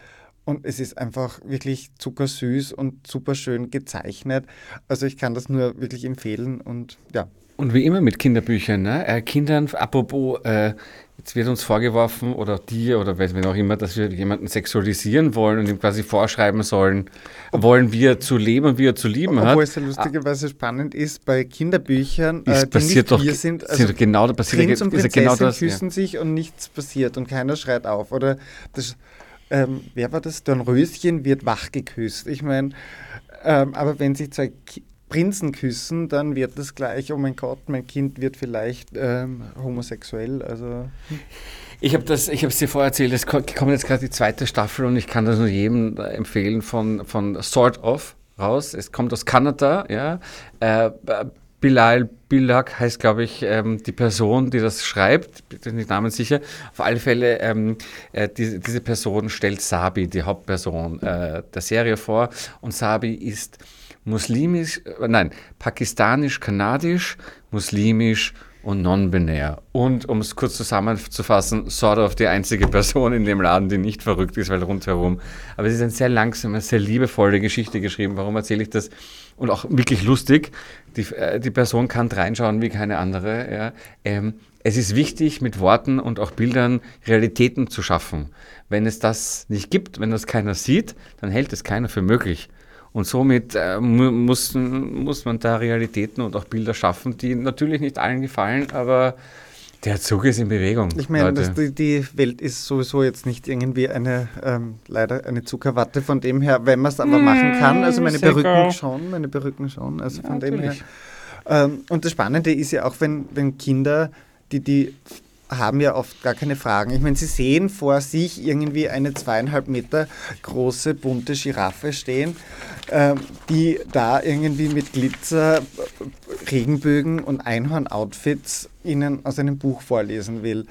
Und es ist einfach wirklich zuckersüß und super schön gezeichnet. Also ich kann das nur wirklich empfehlen und ja. Und wie immer mit Kinderbüchern, ne? Äh, Kindern, apropos, äh, jetzt wird uns vorgeworfen, oder dir, oder wer auch immer, dass wir jemanden sexualisieren wollen und ihm quasi vorschreiben sollen, wollen wir zu leben und wie er zu lieben Obwohl hat. Obwohl es ja lustigerweise spannend ist, bei Kinderbüchern, äh, die nicht doch, sind, also sind genau, passiert Prinz und Prinzessin genau das, küssen ja. sich und nichts passiert und keiner schreit auf. Oder das, ähm, wer war das? Dornröschen wird wach geküsst. Ich meine, ähm, aber wenn sich zwei Prinzen küssen, dann wird das gleich, oh mein Gott, mein Kind wird vielleicht ähm, homosexuell. Also. Ich habe das, ich es dir vorher erzählt, es kommt jetzt gerade die zweite Staffel und ich kann das nur jedem empfehlen von, von Sort of raus. Es kommt aus Kanada, ja. Äh, Bilal Bilak heißt, glaube ich, ähm, die Person, die das schreibt, bin nicht Namen sicher. Auf alle Fälle, ähm, äh, die, diese Person stellt Sabi, die Hauptperson äh, der Serie vor. Und Sabi ist muslimisch, äh, nein, pakistanisch-kanadisch, muslimisch und non-binär. Und um es kurz zusammenzufassen, sort of die einzige Person in dem Laden, die nicht verrückt ist, weil rundherum. Aber es ist eine sehr langsame, sehr liebevolle Geschichte geschrieben. Warum erzähle ich das? Und auch wirklich lustig. Die, äh, die Person kann reinschauen wie keine andere. Ja. Ähm, es ist wichtig, mit Worten und auch Bildern Realitäten zu schaffen. Wenn es das nicht gibt, wenn das keiner sieht, dann hält es keiner für möglich. Und somit äh, muss, muss man da Realitäten und auch Bilder schaffen, die natürlich nicht allen gefallen, aber der Zug ist in Bewegung. Ich meine, die, die, Welt ist sowieso jetzt nicht irgendwie eine, ähm, leider eine Zuckerwatte, von dem her, wenn man es aber machen kann, also meine Perücken schon, meine Perücken schon, also von ja, dem her. Ähm, und das Spannende ist ja auch, wenn, wenn Kinder, die, die haben ja oft gar keine Fragen. Ich meine, sie sehen vor sich irgendwie eine zweieinhalb Meter große, bunte Giraffe stehen, äh, die da irgendwie mit Glitzer, Regenbögen und Einhorn-Outfits ihnen aus einem Buch vorlesen will.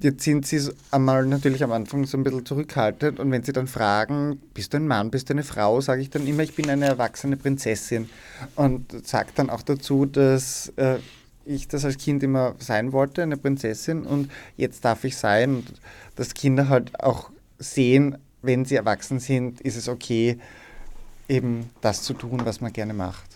Jetzt sind sie einmal natürlich am Anfang so ein bisschen zurückhaltend und wenn sie dann fragen, bist du ein Mann, bist du eine Frau, sage ich dann immer, ich bin eine erwachsene Prinzessin und sage dann auch dazu, dass äh, ich das als Kind immer sein wollte, eine Prinzessin, und jetzt darf ich sein. Und dass Kinder halt auch sehen, wenn sie erwachsen sind, ist es okay, eben das zu tun, was man gerne macht.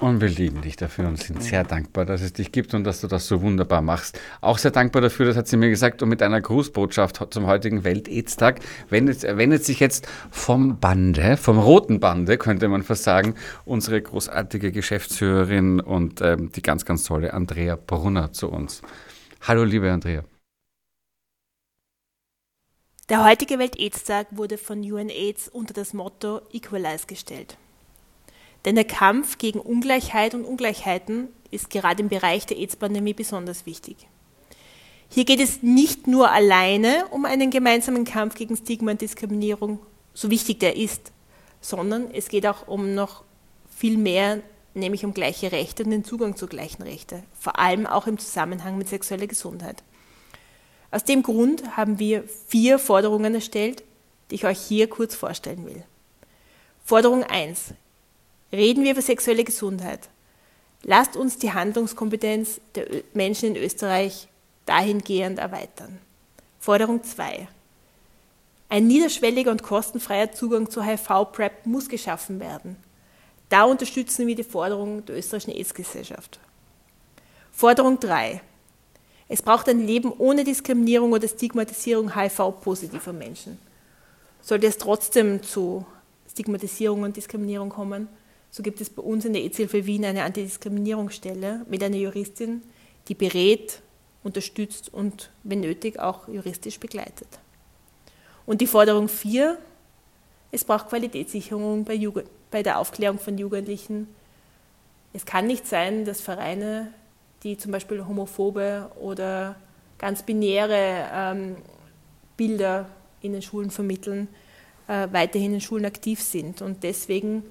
Und wir lieben dich dafür und sind sehr dankbar, dass es dich gibt und dass du das so wunderbar machst. Auch sehr dankbar dafür, das hat sie mir gesagt, und mit einer Grußbotschaft zum heutigen Welt-Aids-Tag wendet, wendet sich jetzt vom Bande, vom roten Bande, könnte man fast sagen, unsere großartige Geschäftsführerin und ähm, die ganz, ganz tolle Andrea Brunner zu uns. Hallo, liebe Andrea. Der heutige Welt-Aids-Tag wurde von UNAIDS unter das Motto Equalize gestellt. Denn der Kampf gegen Ungleichheit und Ungleichheiten ist gerade im Bereich der AIDS-Pandemie besonders wichtig. Hier geht es nicht nur alleine um einen gemeinsamen Kampf gegen Stigma und Diskriminierung, so wichtig der ist, sondern es geht auch um noch viel mehr, nämlich um gleiche Rechte und den Zugang zu gleichen Rechten, vor allem auch im Zusammenhang mit sexueller Gesundheit. Aus dem Grund haben wir vier Forderungen erstellt, die ich euch hier kurz vorstellen will. Forderung 1. Reden wir über sexuelle Gesundheit. Lasst uns die Handlungskompetenz der Menschen in Österreich dahingehend erweitern. Forderung 2. Ein niederschwelliger und kostenfreier Zugang zu HIV-PrEP muss geschaffen werden. Da unterstützen wir die Forderung der österreichischen AIDS-Gesellschaft. Forderung 3. Es braucht ein Leben ohne Diskriminierung oder Stigmatisierung HIV-positiver Menschen. Sollte es trotzdem zu Stigmatisierung und Diskriminierung kommen, so gibt es bei uns in der EZ-Hilfe Wien eine Antidiskriminierungsstelle mit einer Juristin, die berät, unterstützt und, wenn nötig, auch juristisch begleitet. Und die Forderung 4, es braucht Qualitätssicherung bei, Jugend, bei der Aufklärung von Jugendlichen. Es kann nicht sein, dass Vereine, die zum Beispiel homophobe oder ganz binäre ähm, Bilder in den Schulen vermitteln, äh, weiterhin in Schulen aktiv sind. Und deswegen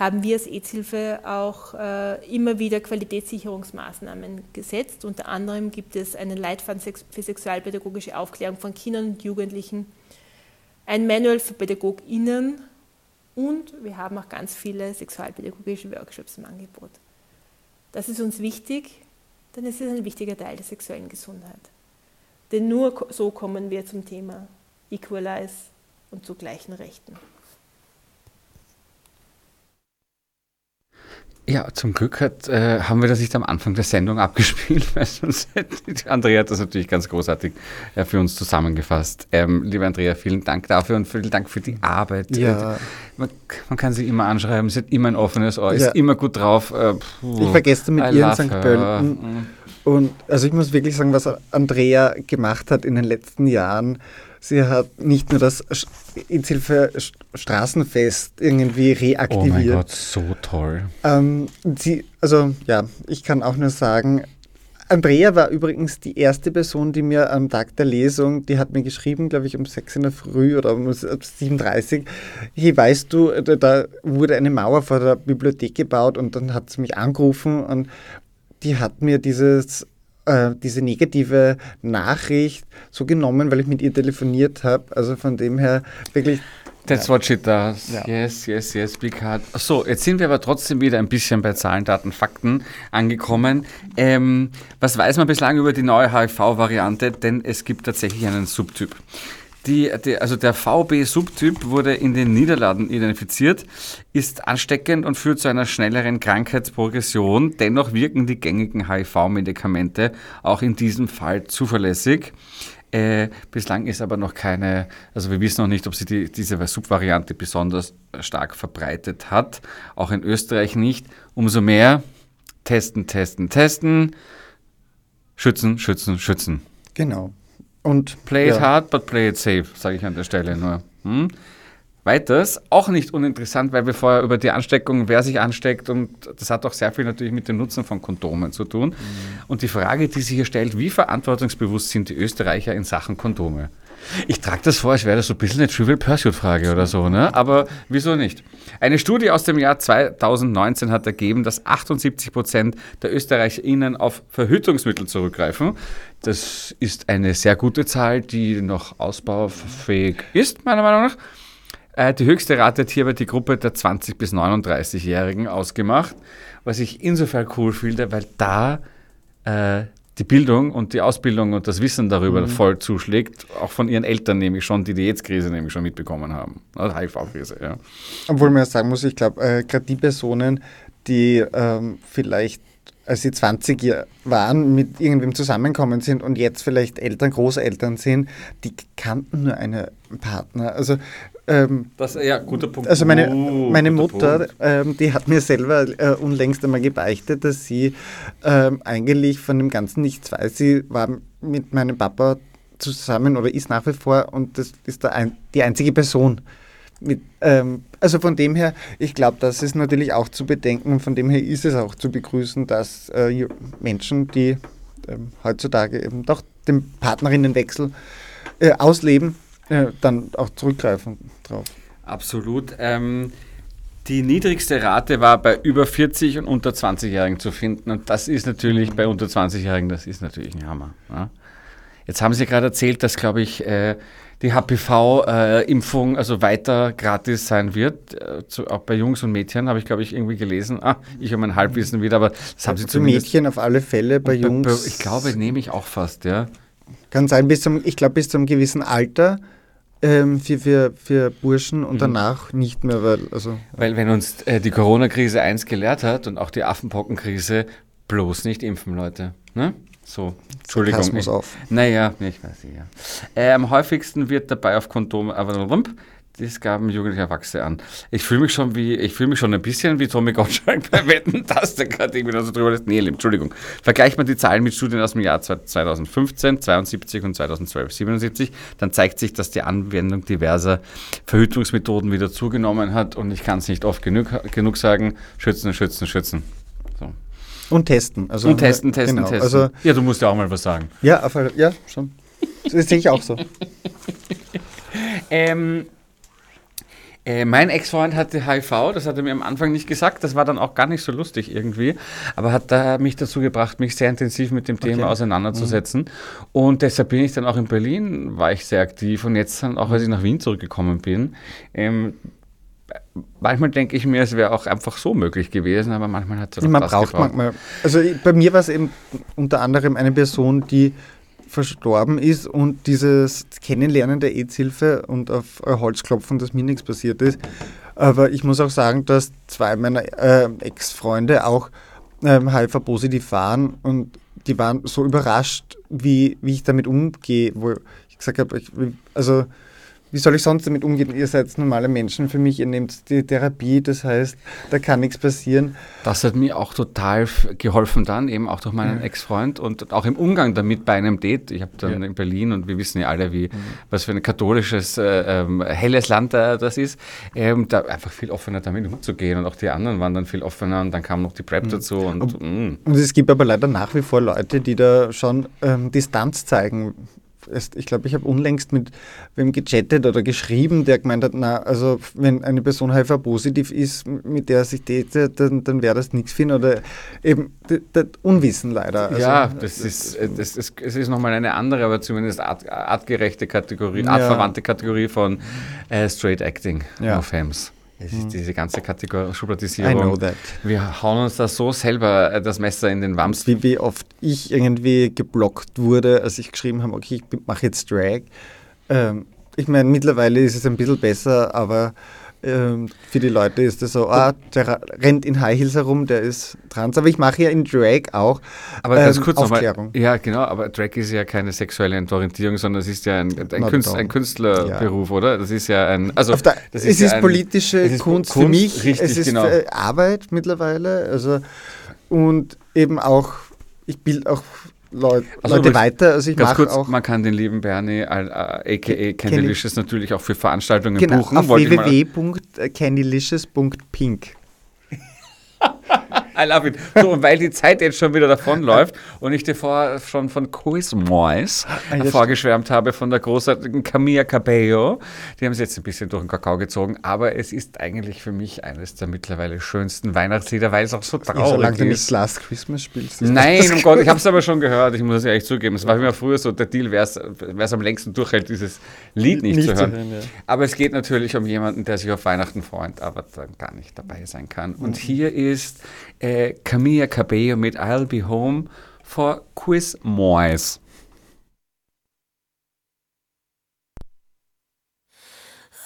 haben wir als EZ-Hilfe auch äh, immer wieder Qualitätssicherungsmaßnahmen gesetzt. Unter anderem gibt es einen Leitfaden für sexualpädagogische Aufklärung von Kindern und Jugendlichen, ein Manual für PädagogInnen und wir haben auch ganz viele sexualpädagogische Workshops im Angebot. Das ist uns wichtig, denn es ist ein wichtiger Teil der sexuellen Gesundheit. Denn nur so kommen wir zum Thema Equalize und zu gleichen Rechten. Ja, zum Glück hat, äh, haben wir das nicht am Anfang der Sendung abgespielt, weil sonst Andrea hat das natürlich ganz großartig äh, für uns zusammengefasst. Ähm, liebe Andrea, vielen Dank dafür und vielen Dank für die Arbeit. Ja. Man, man, kann sie immer anschreiben, sie hat immer ein offenes Ohr, ist immer gut drauf. Äh, ich war gestern mit I ihr in St. Pölten mhm. und also ich muss wirklich sagen, was Andrea gemacht hat in den letzten Jahren, Sie hat nicht nur das Inzilfe Straßenfest irgendwie reaktiviert. Oh mein Gott, so toll. Ähm, sie, also ja, ich kann auch nur sagen, Andrea war übrigens die erste Person, die mir am Tag der Lesung, die hat mir geschrieben, glaube ich, um 6 in der Früh oder um 7.30 Uhr, hey, weißt du, da wurde eine Mauer vor der Bibliothek gebaut und dann hat sie mich angerufen und die hat mir dieses, äh, diese negative Nachricht so genommen, weil ich mit ihr telefoniert habe. Also von dem her wirklich That's what she does. Ja. Yes, yes, yes, big hard. So, jetzt sind wir aber trotzdem wieder ein bisschen bei Zahlen, Daten, Fakten angekommen. Ähm, was weiß man bislang über die neue HIV-Variante? Denn es gibt tatsächlich einen Subtyp. Die, die, also der VB-Subtyp wurde in den Niederlanden identifiziert, ist ansteckend und führt zu einer schnelleren Krankheitsprogression. Dennoch wirken die gängigen HIV-Medikamente auch in diesem Fall zuverlässig. Äh, bislang ist aber noch keine, also wir wissen noch nicht, ob sich die, diese Subvariante besonders stark verbreitet hat. Auch in Österreich nicht. Umso mehr testen, testen, testen. Schützen, schützen, schützen. Genau. Und Play it ja. hard, but play it safe, sage ich an der Stelle nur. Hm? Weiters, auch nicht uninteressant, weil wir vorher über die Ansteckung, wer sich ansteckt, und das hat auch sehr viel natürlich mit dem Nutzen von Kondomen zu tun. Und die Frage, die sich hier stellt, wie verantwortungsbewusst sind die Österreicher in Sachen Kondome? Ich trage das vor, als wäre das so ein bisschen eine Trivial Pursuit-Frage oder so, ne? aber wieso nicht? Eine Studie aus dem Jahr 2019 hat ergeben, dass 78 Prozent der ÖsterreicherInnen auf Verhütungsmittel zurückgreifen. Das ist eine sehr gute Zahl, die noch ausbaufähig ist, meiner Meinung nach. Äh, Die höchste Rate hat hierbei die Gruppe der 20- bis 39-Jährigen ausgemacht, was ich insofern cool finde, weil da äh, die Bildung und die Ausbildung und das Wissen darüber voll zuschlägt, auch von ihren Eltern nämlich schon, die die AIDS-Krise nämlich schon mitbekommen haben. Also HIV-Krise, ja. Obwohl man ja sagen muss, ich glaube, äh, gerade die Personen, die ähm, vielleicht als sie 20 Jahre waren, mit irgendwem zusammenkommen sind und jetzt vielleicht Eltern, Großeltern sind, die kannten nur einen Partner. Also ähm, Das, ja, guter Punkt. Also meine, Uh, meine Mutter, ähm, die hat mir selber äh, unlängst einmal gebeichtet, dass sie ähm, eigentlich von dem Ganzen nichts weiß. Sie war mit meinem Papa zusammen oder ist nach wie vor und das ist der ein, die einzige Person. Mit, ähm, also von dem her, ich glaube, das ist natürlich auch zu bedenken und von dem her ist es auch zu begrüßen, dass äh, Menschen, die ähm, heutzutage eben doch den Partnerinnenwechsel äh, ausleben, äh, dann auch zurückgreifen drauf. Absolut. Ähm, die niedrigste Rate war bei über 40 und unter 20-Jährigen zu finden. Und das ist natürlich bei unter 20-Jährigen, das ist natürlich ein Hammer. Ja? Jetzt haben Sie gerade erzählt, dass, glaube ich, äh, die HPV-Impfung also weiter gratis sein wird. Äh, zu, auch bei Jungs und Mädchen habe ich, glaube ich, irgendwie gelesen. Ah, ich habe mein Halbwissen wieder, aber das haben Sie zumindest. Mädchen auf alle Fälle, bei Bei- bei- Jungs. Ich glaube, nehme ich auch fast, ja. Kann sein, bis zum, ich glaube, bis zu einem gewissen Alter ähm, für, für, für Burschen Mhm. und danach nicht mehr, weil, also. Weil wenn uns äh, die Corona-Krise eins gelehrt hat und auch die Affenpockenkrise, bloß nicht impfen, Leute. Ne? So, Entschuldigung. Sarkasmus ich- auf. Naja, ich weiß nicht, ja. Äh, am häufigsten wird dabei auf Kondome, aber rump, das gaben jugendliche Erwachsene an. Ich fühle mich schon wie, ich fühle mich schon ein bisschen wie Tommy Gottschalk bei Wetten, dass der gerade irgendwie da so drüber ist. Nee, Entschuldigung. Vergleicht man die Zahlen mit Studien aus dem Jahr 2015, 72 und 2012, 77, dann zeigt sich, dass die Anwendung diverser Verhütungsmethoden wieder zugenommen hat und ich kann es nicht oft genug, genug sagen, schützen, schützen, schützen. So. Und testen. Also, Und testen, testen, genau, testen. Also, ja, du musst ja auch mal was sagen. ja, auf ja, schon. Das sehe ich auch so. Ähm, äh, mein Ex-Freund hatte HIV, das hat er mir am Anfang nicht gesagt, das war dann auch gar nicht so lustig irgendwie, aber hat da mich dazu gebracht, mich sehr intensiv mit dem Thema auseinanderzusetzen. Und deshalb bin ich dann auch in Berlin, war ich sehr aktiv und jetzt dann auch, als ich nach Wien zurückgekommen bin, ähm, manchmal denke ich mir, es wäre auch einfach so möglich gewesen, aber manchmal hat es Man braucht manchmal. Also bei mir war es eben unter anderem eine Person, die verstorben ist und dieses Kennenlernen der AIDS-Hilfe und auf äh, Holz klopfen, dass mir nichts passiert ist. Aber ich muss auch sagen, dass zwei meiner äh, Ex-Freunde auch ähm, HIV-positiv waren und die waren so überrascht, wie, wie ich damit umgehe, wo ich gesagt habe, also wie soll ich sonst damit umgehen? Ihr seid normale Menschen für mich, ihr nehmt die Therapie, das heißt, da kann nichts passieren. Das hat mir auch total geholfen dann, eben auch durch meinen Ex-Freund und auch im Umgang damit bei einem Date. Ich habe dann in Berlin und wir wissen ja alle, wie, was für ein katholisches, äh, ähm, helles Land äh, das ist, ähm, da einfach viel offener damit umzugehen und auch die anderen waren dann viel offener und dann kam noch die PrEP dazu und mm. Und es gibt aber leider nach wie vor Leute, die da schon ähm, Distanz zeigen ich glaube, ich habe unlängst mit wem gechattet oder geschrieben, der gemeint hat, na, also wenn eine Person HIV-positiv ist, mit der er sich datet, dann, dann wäre das nichts für ihn oder eben das Unwissen leider. Also, ja, das, das ist, äh, das ist, es ist nochmal eine andere, aber zumindest art, artgerechte Kategorie, artverwandte Kategorie von äh, Straight Acting, ja. no Fems. Es ist hm. diese ganze Kategorie Schubladisierung. I know that. Wir hauen uns da so selber äh, das Messer in den Wams. Wie, wie oft ich irgendwie geblockt wurde, als ich geschrieben habe, okay, ich mache jetzt Drag. Ähm, ich meine, mittlerweile ist es ein bisschen besser, aber ähm, für die Leute ist das so, ah, der rennt in High Heels herum, der ist trans. Aber ich mache ja in Drag auch aber ganz ähm, kurz Aufklärung. Noch mal, ja, genau, aber Drag ist ja keine sexuelle Entorientierung, sondern es ist ja ein, ein, Künstler, ein Künstlerberuf, ja. oder? Das ist ja ein. Also, der, das ist es ja ist ein, politische es ist Kunst, Kunst, für mich. Richtig, es ist genau. Arbeit mittlerweile. Also, und eben auch, ich bilde auch Leute, also Leute weiter. Also ich ganz kurz, auch man kann den lieben Bernie, äh, aka Candylicious, natürlich auch für Veranstaltungen genau, buchen. Auf www.candylicious.pink. I love it. So, und weil die Zeit jetzt schon wieder davonläuft und ich dir vorher schon von Quizmois ah, vorgeschwärmt habe, von der großartigen Camilla Cabello, die haben sie jetzt ein bisschen durch den Kakao gezogen, aber es ist eigentlich für mich eines der mittlerweile schönsten Weihnachtslieder, weil es auch so traurig ja, solange ist. du nicht Last Christmas spielst. Nein, um Gott, ich habe es aber schon gehört, ich muss es ehrlich zugeben. Es war immer früher so der Deal, wer es am längsten durchhält, dieses Lied nicht, nicht zu hören. Zu hören ja. Aber es geht natürlich um jemanden, der sich auf Weihnachten freut, aber dann gar nicht dabei sein kann. Und mhm. hier ist äh, Camilla Cabello mit I'll Be Home for Quiz Mois.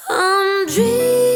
I'm dreaming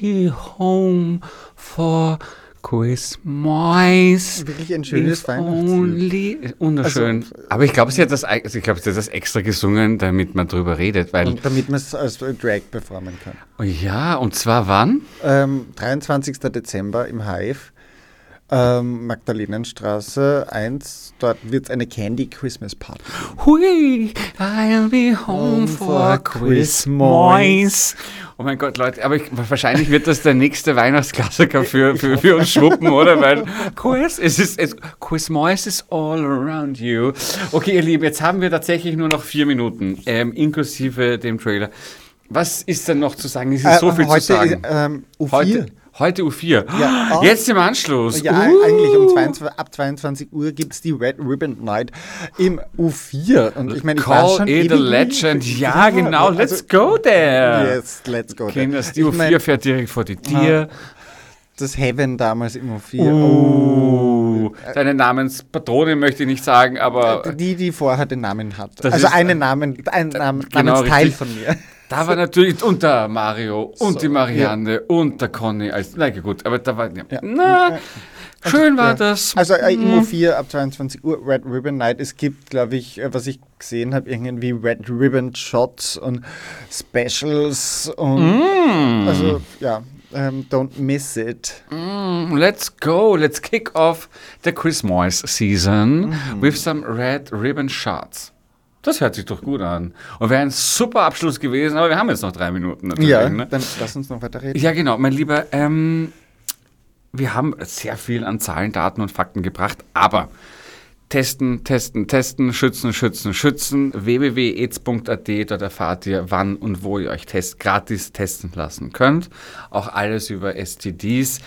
be home for Christmas. Wirklich ein schönes Weihnachtslied. Wunderschön. Also, Aber ich glaube, sie hat das, also ich glaube, sie hat das extra gesungen, damit man drüber redet, weil, Und damit man es als Drag performen kann. oh ja, und zwar wann? Ähm, 23. Dezember im Hive, ähm, Magdalenenstraße 1. Dort wird es eine Candy Christmas Party. Hui, I'll be home Home for for Christmas. Oh mein Gott, Leute, aber ich, wahrscheinlich wird das der nächste Weihnachtsklassiker für, für, für uns Schwuppen, oder? Weil Quiz, es ist, es, Christmas is all around you. Okay, ihr Lieben, jetzt haben wir tatsächlich nur noch vier Minuten, ähm, inklusive dem Trailer. Was ist denn noch zu sagen? Es ist so Äh, viel heute zu sagen. Ist, ähm, U4. Heute, heute U4. Ja. Oh. Jetzt im Anschluss. Ja, Uh. eigentlich um 22, ab 22 Uhr gibt es die Red Ribbon Night im U4. Und ich meine, ich war Call schon it a legend. nie- Ja, genau. also- Let's go there. Yes, let's go. there. Kinders, die Ich U4 mein, fährt direkt vor die Tür. Das Heaven damals im U4. Uh, deine Namenspatronin möchte ich nicht sagen, aber Die, die vorher den Namen hat. Das also ist- einen Namen, ein Namen, genau, Namensteil richtig. von mir. da war natürlich und der Mario und So, die Marianne und der Conny als, na gut, aber da war, ja. Ja. na, schön war Ja. das. Also äh, im Mhm. U4 ab 22 Uhr Red Ribbon Night. Es gibt, glaube ich, äh, was ich gesehen habe, irgendwie Red Ribbon Shots und Specials und Mm. also ja, ähm, don't miss it. Mm, let's go, let's kick off the Christmas season Mhm. with some red ribbon shots. Das hört sich doch gut an. Und wäre ein super Abschluss gewesen, aber wir haben jetzt noch drei Minuten natürlich. Ja, ne? dann lass uns noch weiter reden. Ja, genau, mein Lieber. Ähm, wir haben sehr viel an Zahlen, Daten und Fakten gebracht, aber testen, testen, testen, schützen, schützen, schützen. www.aids.at, dort erfahrt ihr, wann und wo ihr euch test, gratis testen lassen könnt. Auch alles über STDs.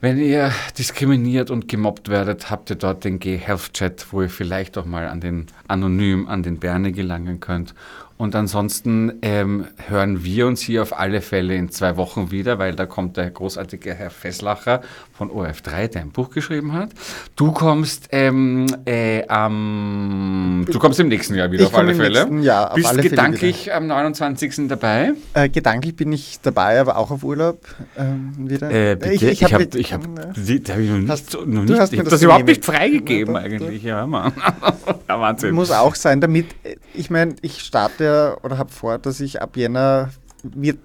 Wenn ihr diskriminiert und gemobbt werdet, habt ihr dort den G-Health-Chat, wo ihr vielleicht auch mal an den anonym an den Bernie gelangen könnt. Und ansonsten ähm, hören wir uns hier auf alle Fälle in zwei Wochen wieder, weil da kommt der großartige Herr Fesslacher von OF3, der ein Buch geschrieben hat. Du kommst ähm, äh, am, du kommst im nächsten Jahr wieder Ich auf alle Fälle. nächsten Jahr auf Bist alle Fälle gedanklich am 29. dabei? Äh, gedanklich bin ich dabei, aber auch auf Urlaub ähm, wieder. Äh, bitte? ich Ich, hab habe ich hab, äh, die, die hab ich noch Hast- noch nicht, hast ich mir hab das das überhaupt nicht freigegeben Ja, eigentlich. Ja, Mann. ja, Wahnsinn. muss auch sein, damit, äh, ich meine, ich starte oder habe vor, dass ich ab Jänner wird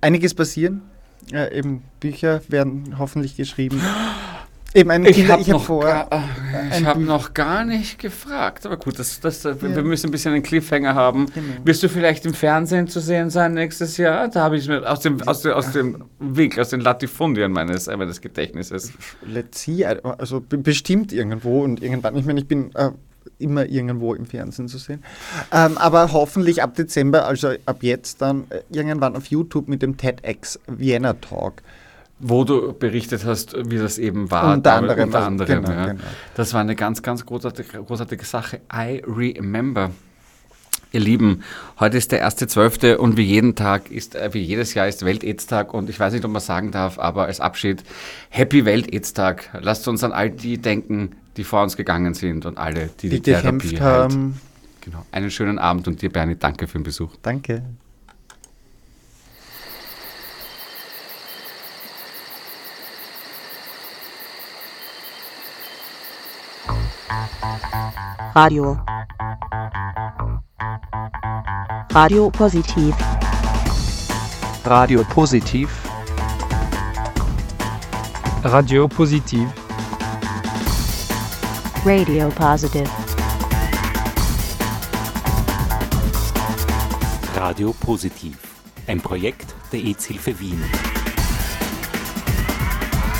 einiges passieren. Äh, eben Bücher werden hoffentlich geschrieben. Eben ein Ich habe hab noch, vor. gar- ah, ich ein hab Buch- noch gar nicht gefragt. Aber gut, das, das, wir Ja. müssen ein bisschen einen Cliffhanger haben. Genau. Wirst du vielleicht im Fernsehen zu sehen sein nächstes Jahr? Da habe ich mir aus dem, aus, dem, aus dem Winkel, aus den Latifundien meines, äh, meines Gedächtnisses. Let's see, also be- bestimmt irgendwo und irgendwann. Ich meine, ich bin äh, immer irgendwo im Fernsehen zu sehen. Ähm, aber hoffentlich ab Dezember, also ab jetzt dann äh, irgendwann auf YouTube mit dem TEDx Vienna Talk. Wo du berichtet hast, wie das eben war. Unter anderem, Unter anderem genau, ja. genau. Das war eine ganz, ganz großartige, großartige Sache. I remember. Ihr Lieben, heute ist der 1.12. und wie jeden Tag ist, äh, wie jedes Jahr ist Welt-Aids-Tag und ich weiß nicht, ob man sagen darf, aber als Abschied, Happy Welt-Aids-Tag. Lasst uns an all die denken, die vor uns gegangen sind und alle, die die, Die gekämpft Therapie halt. haben. Genau. Einen schönen Abend und dir, Bernie, danke für den Besuch. Danke. Radio. Radio Positiv. Radio Positiv. Radio Positiv. Radio Positive. Radio Positiv. Ein Projekt der EZ-Hilfe Wien.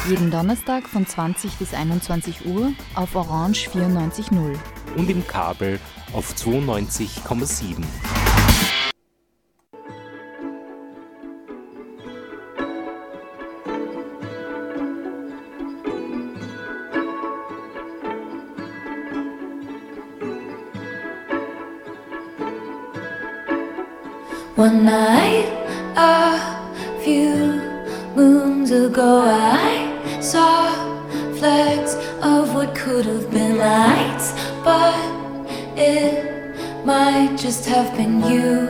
Jeden Donnerstag von 20 bis 21 Uhr auf Orange 94.0. Und im Kabel auf 92,7. One night a few moons ago I saw flecks of what could have been lights But it might just have been you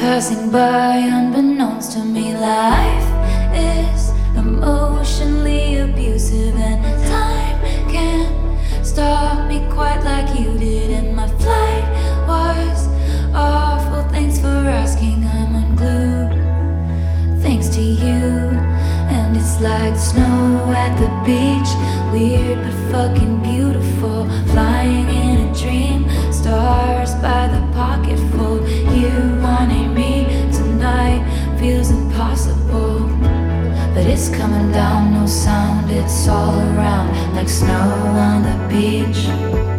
Passing by unbeknownst to me. Life is emotionally abusive And time can't stop me quite like you did in my flight. To you. And it's like snow at the beach. Weird but fucking beautiful. Flying in a dream. Stars by the pocketful. You wanting me tonight feels impossible. But it's coming down, no sound, it's all around like snow on the beach.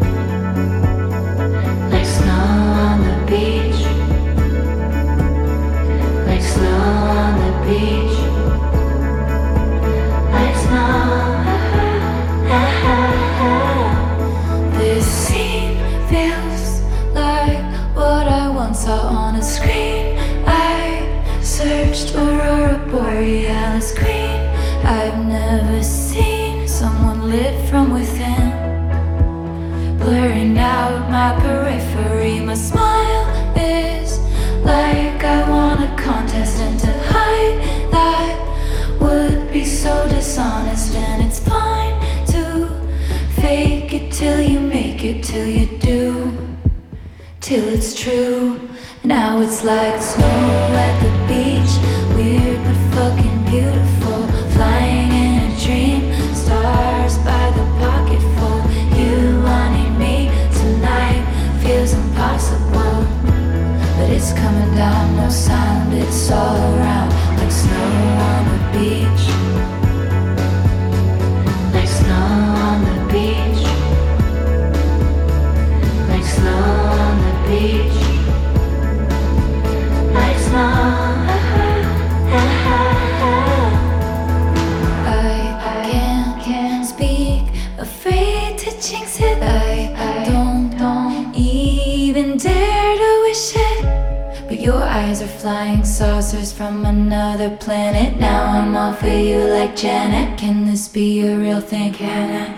Janet. Can this be a real thing? Can?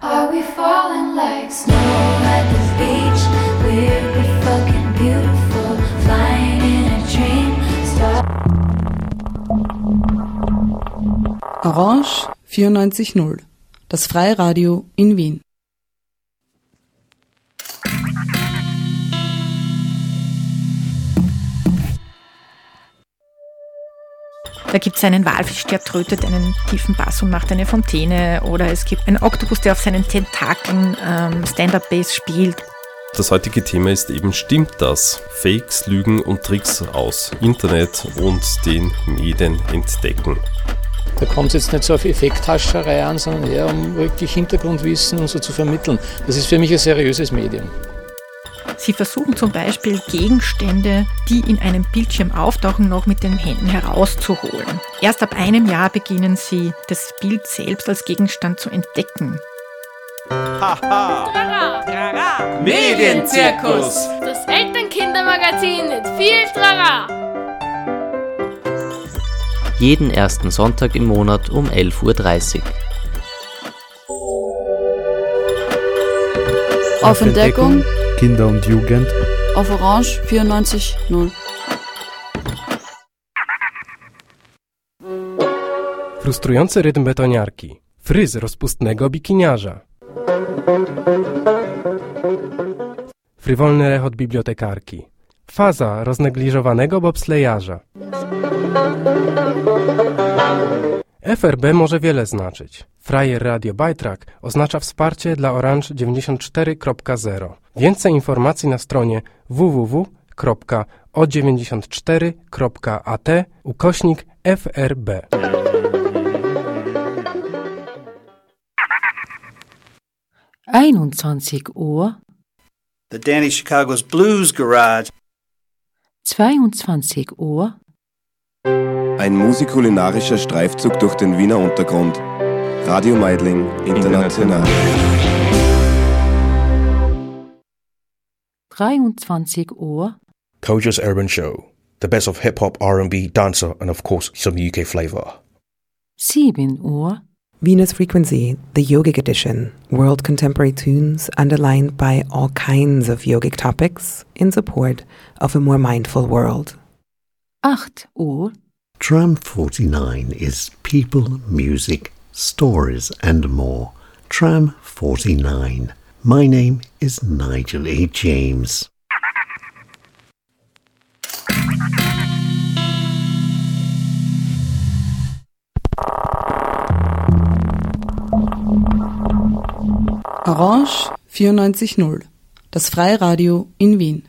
Are we falling like snow at the beach? Weird but fucking beautiful. Flying in a dream. Star Orange 94.0, das Freiradio in Wien. Da gibt es einen Walfisch, der trötet einen tiefen Bass und macht eine Fontäne. Oder es gibt einen Oktopus, der auf seinen Tentakeln ähm, Stand-Up-Bass spielt. Das heutige Thema ist eben, stimmt das? Fakes, Lügen und Tricks aus Internet und den Medien entdecken. Da kommt es jetzt nicht so auf Effekthascherei an, sondern eher um wirklich Hintergrundwissen und so zu vermitteln. Das ist für mich ein seriöses Medium. Sie versuchen zum Beispiel Gegenstände, die in einem Bildschirm auftauchen, noch mit den Händen herauszuholen. Erst ab einem Jahr beginnen sie, das Bild selbst als Gegenstand zu entdecken. Trara! Medienzirkus! Das Elternkindermagazin mit viel Trara! Jeden ersten Sonntag im Monat um 11.30 Uhr. Auf Entdeckung Kinder und Jugend auf Orange 94.0. Frustrujące rytm betoniarki. Fryz rozpustnego bikiniarza. Frywolny rechot bibliotekarki. Faza roznegliżowanego bobslejarza. FRB może wiele znaczyć. Frajer Radio Bytrack oznacza wsparcie dla Orange 94.0. Więcej informacji na stronie www.o94.at ukośnik FRB. Einundzwanzig Uhr, The Danny Chicago's Blues Garage. 22 Uhr, Ein musikulinarischer Streifzug durch den Wiener Untergrund. Radio Meidling International. 23 Uhr, Koja's Urban Show. The best of hip hop, R&B, dancer, and of course some UK flavor. 7 Uhr, Venus Frequency, the yogic edition, world contemporary tunes underlined by all kinds of yogic topics in support of a more mindful world. 8 Uhr, Tram 49 is people, music, stories, and more. Tram 49. My name is Nigel A. James. Orange 94.0, das Freiradio in Wien.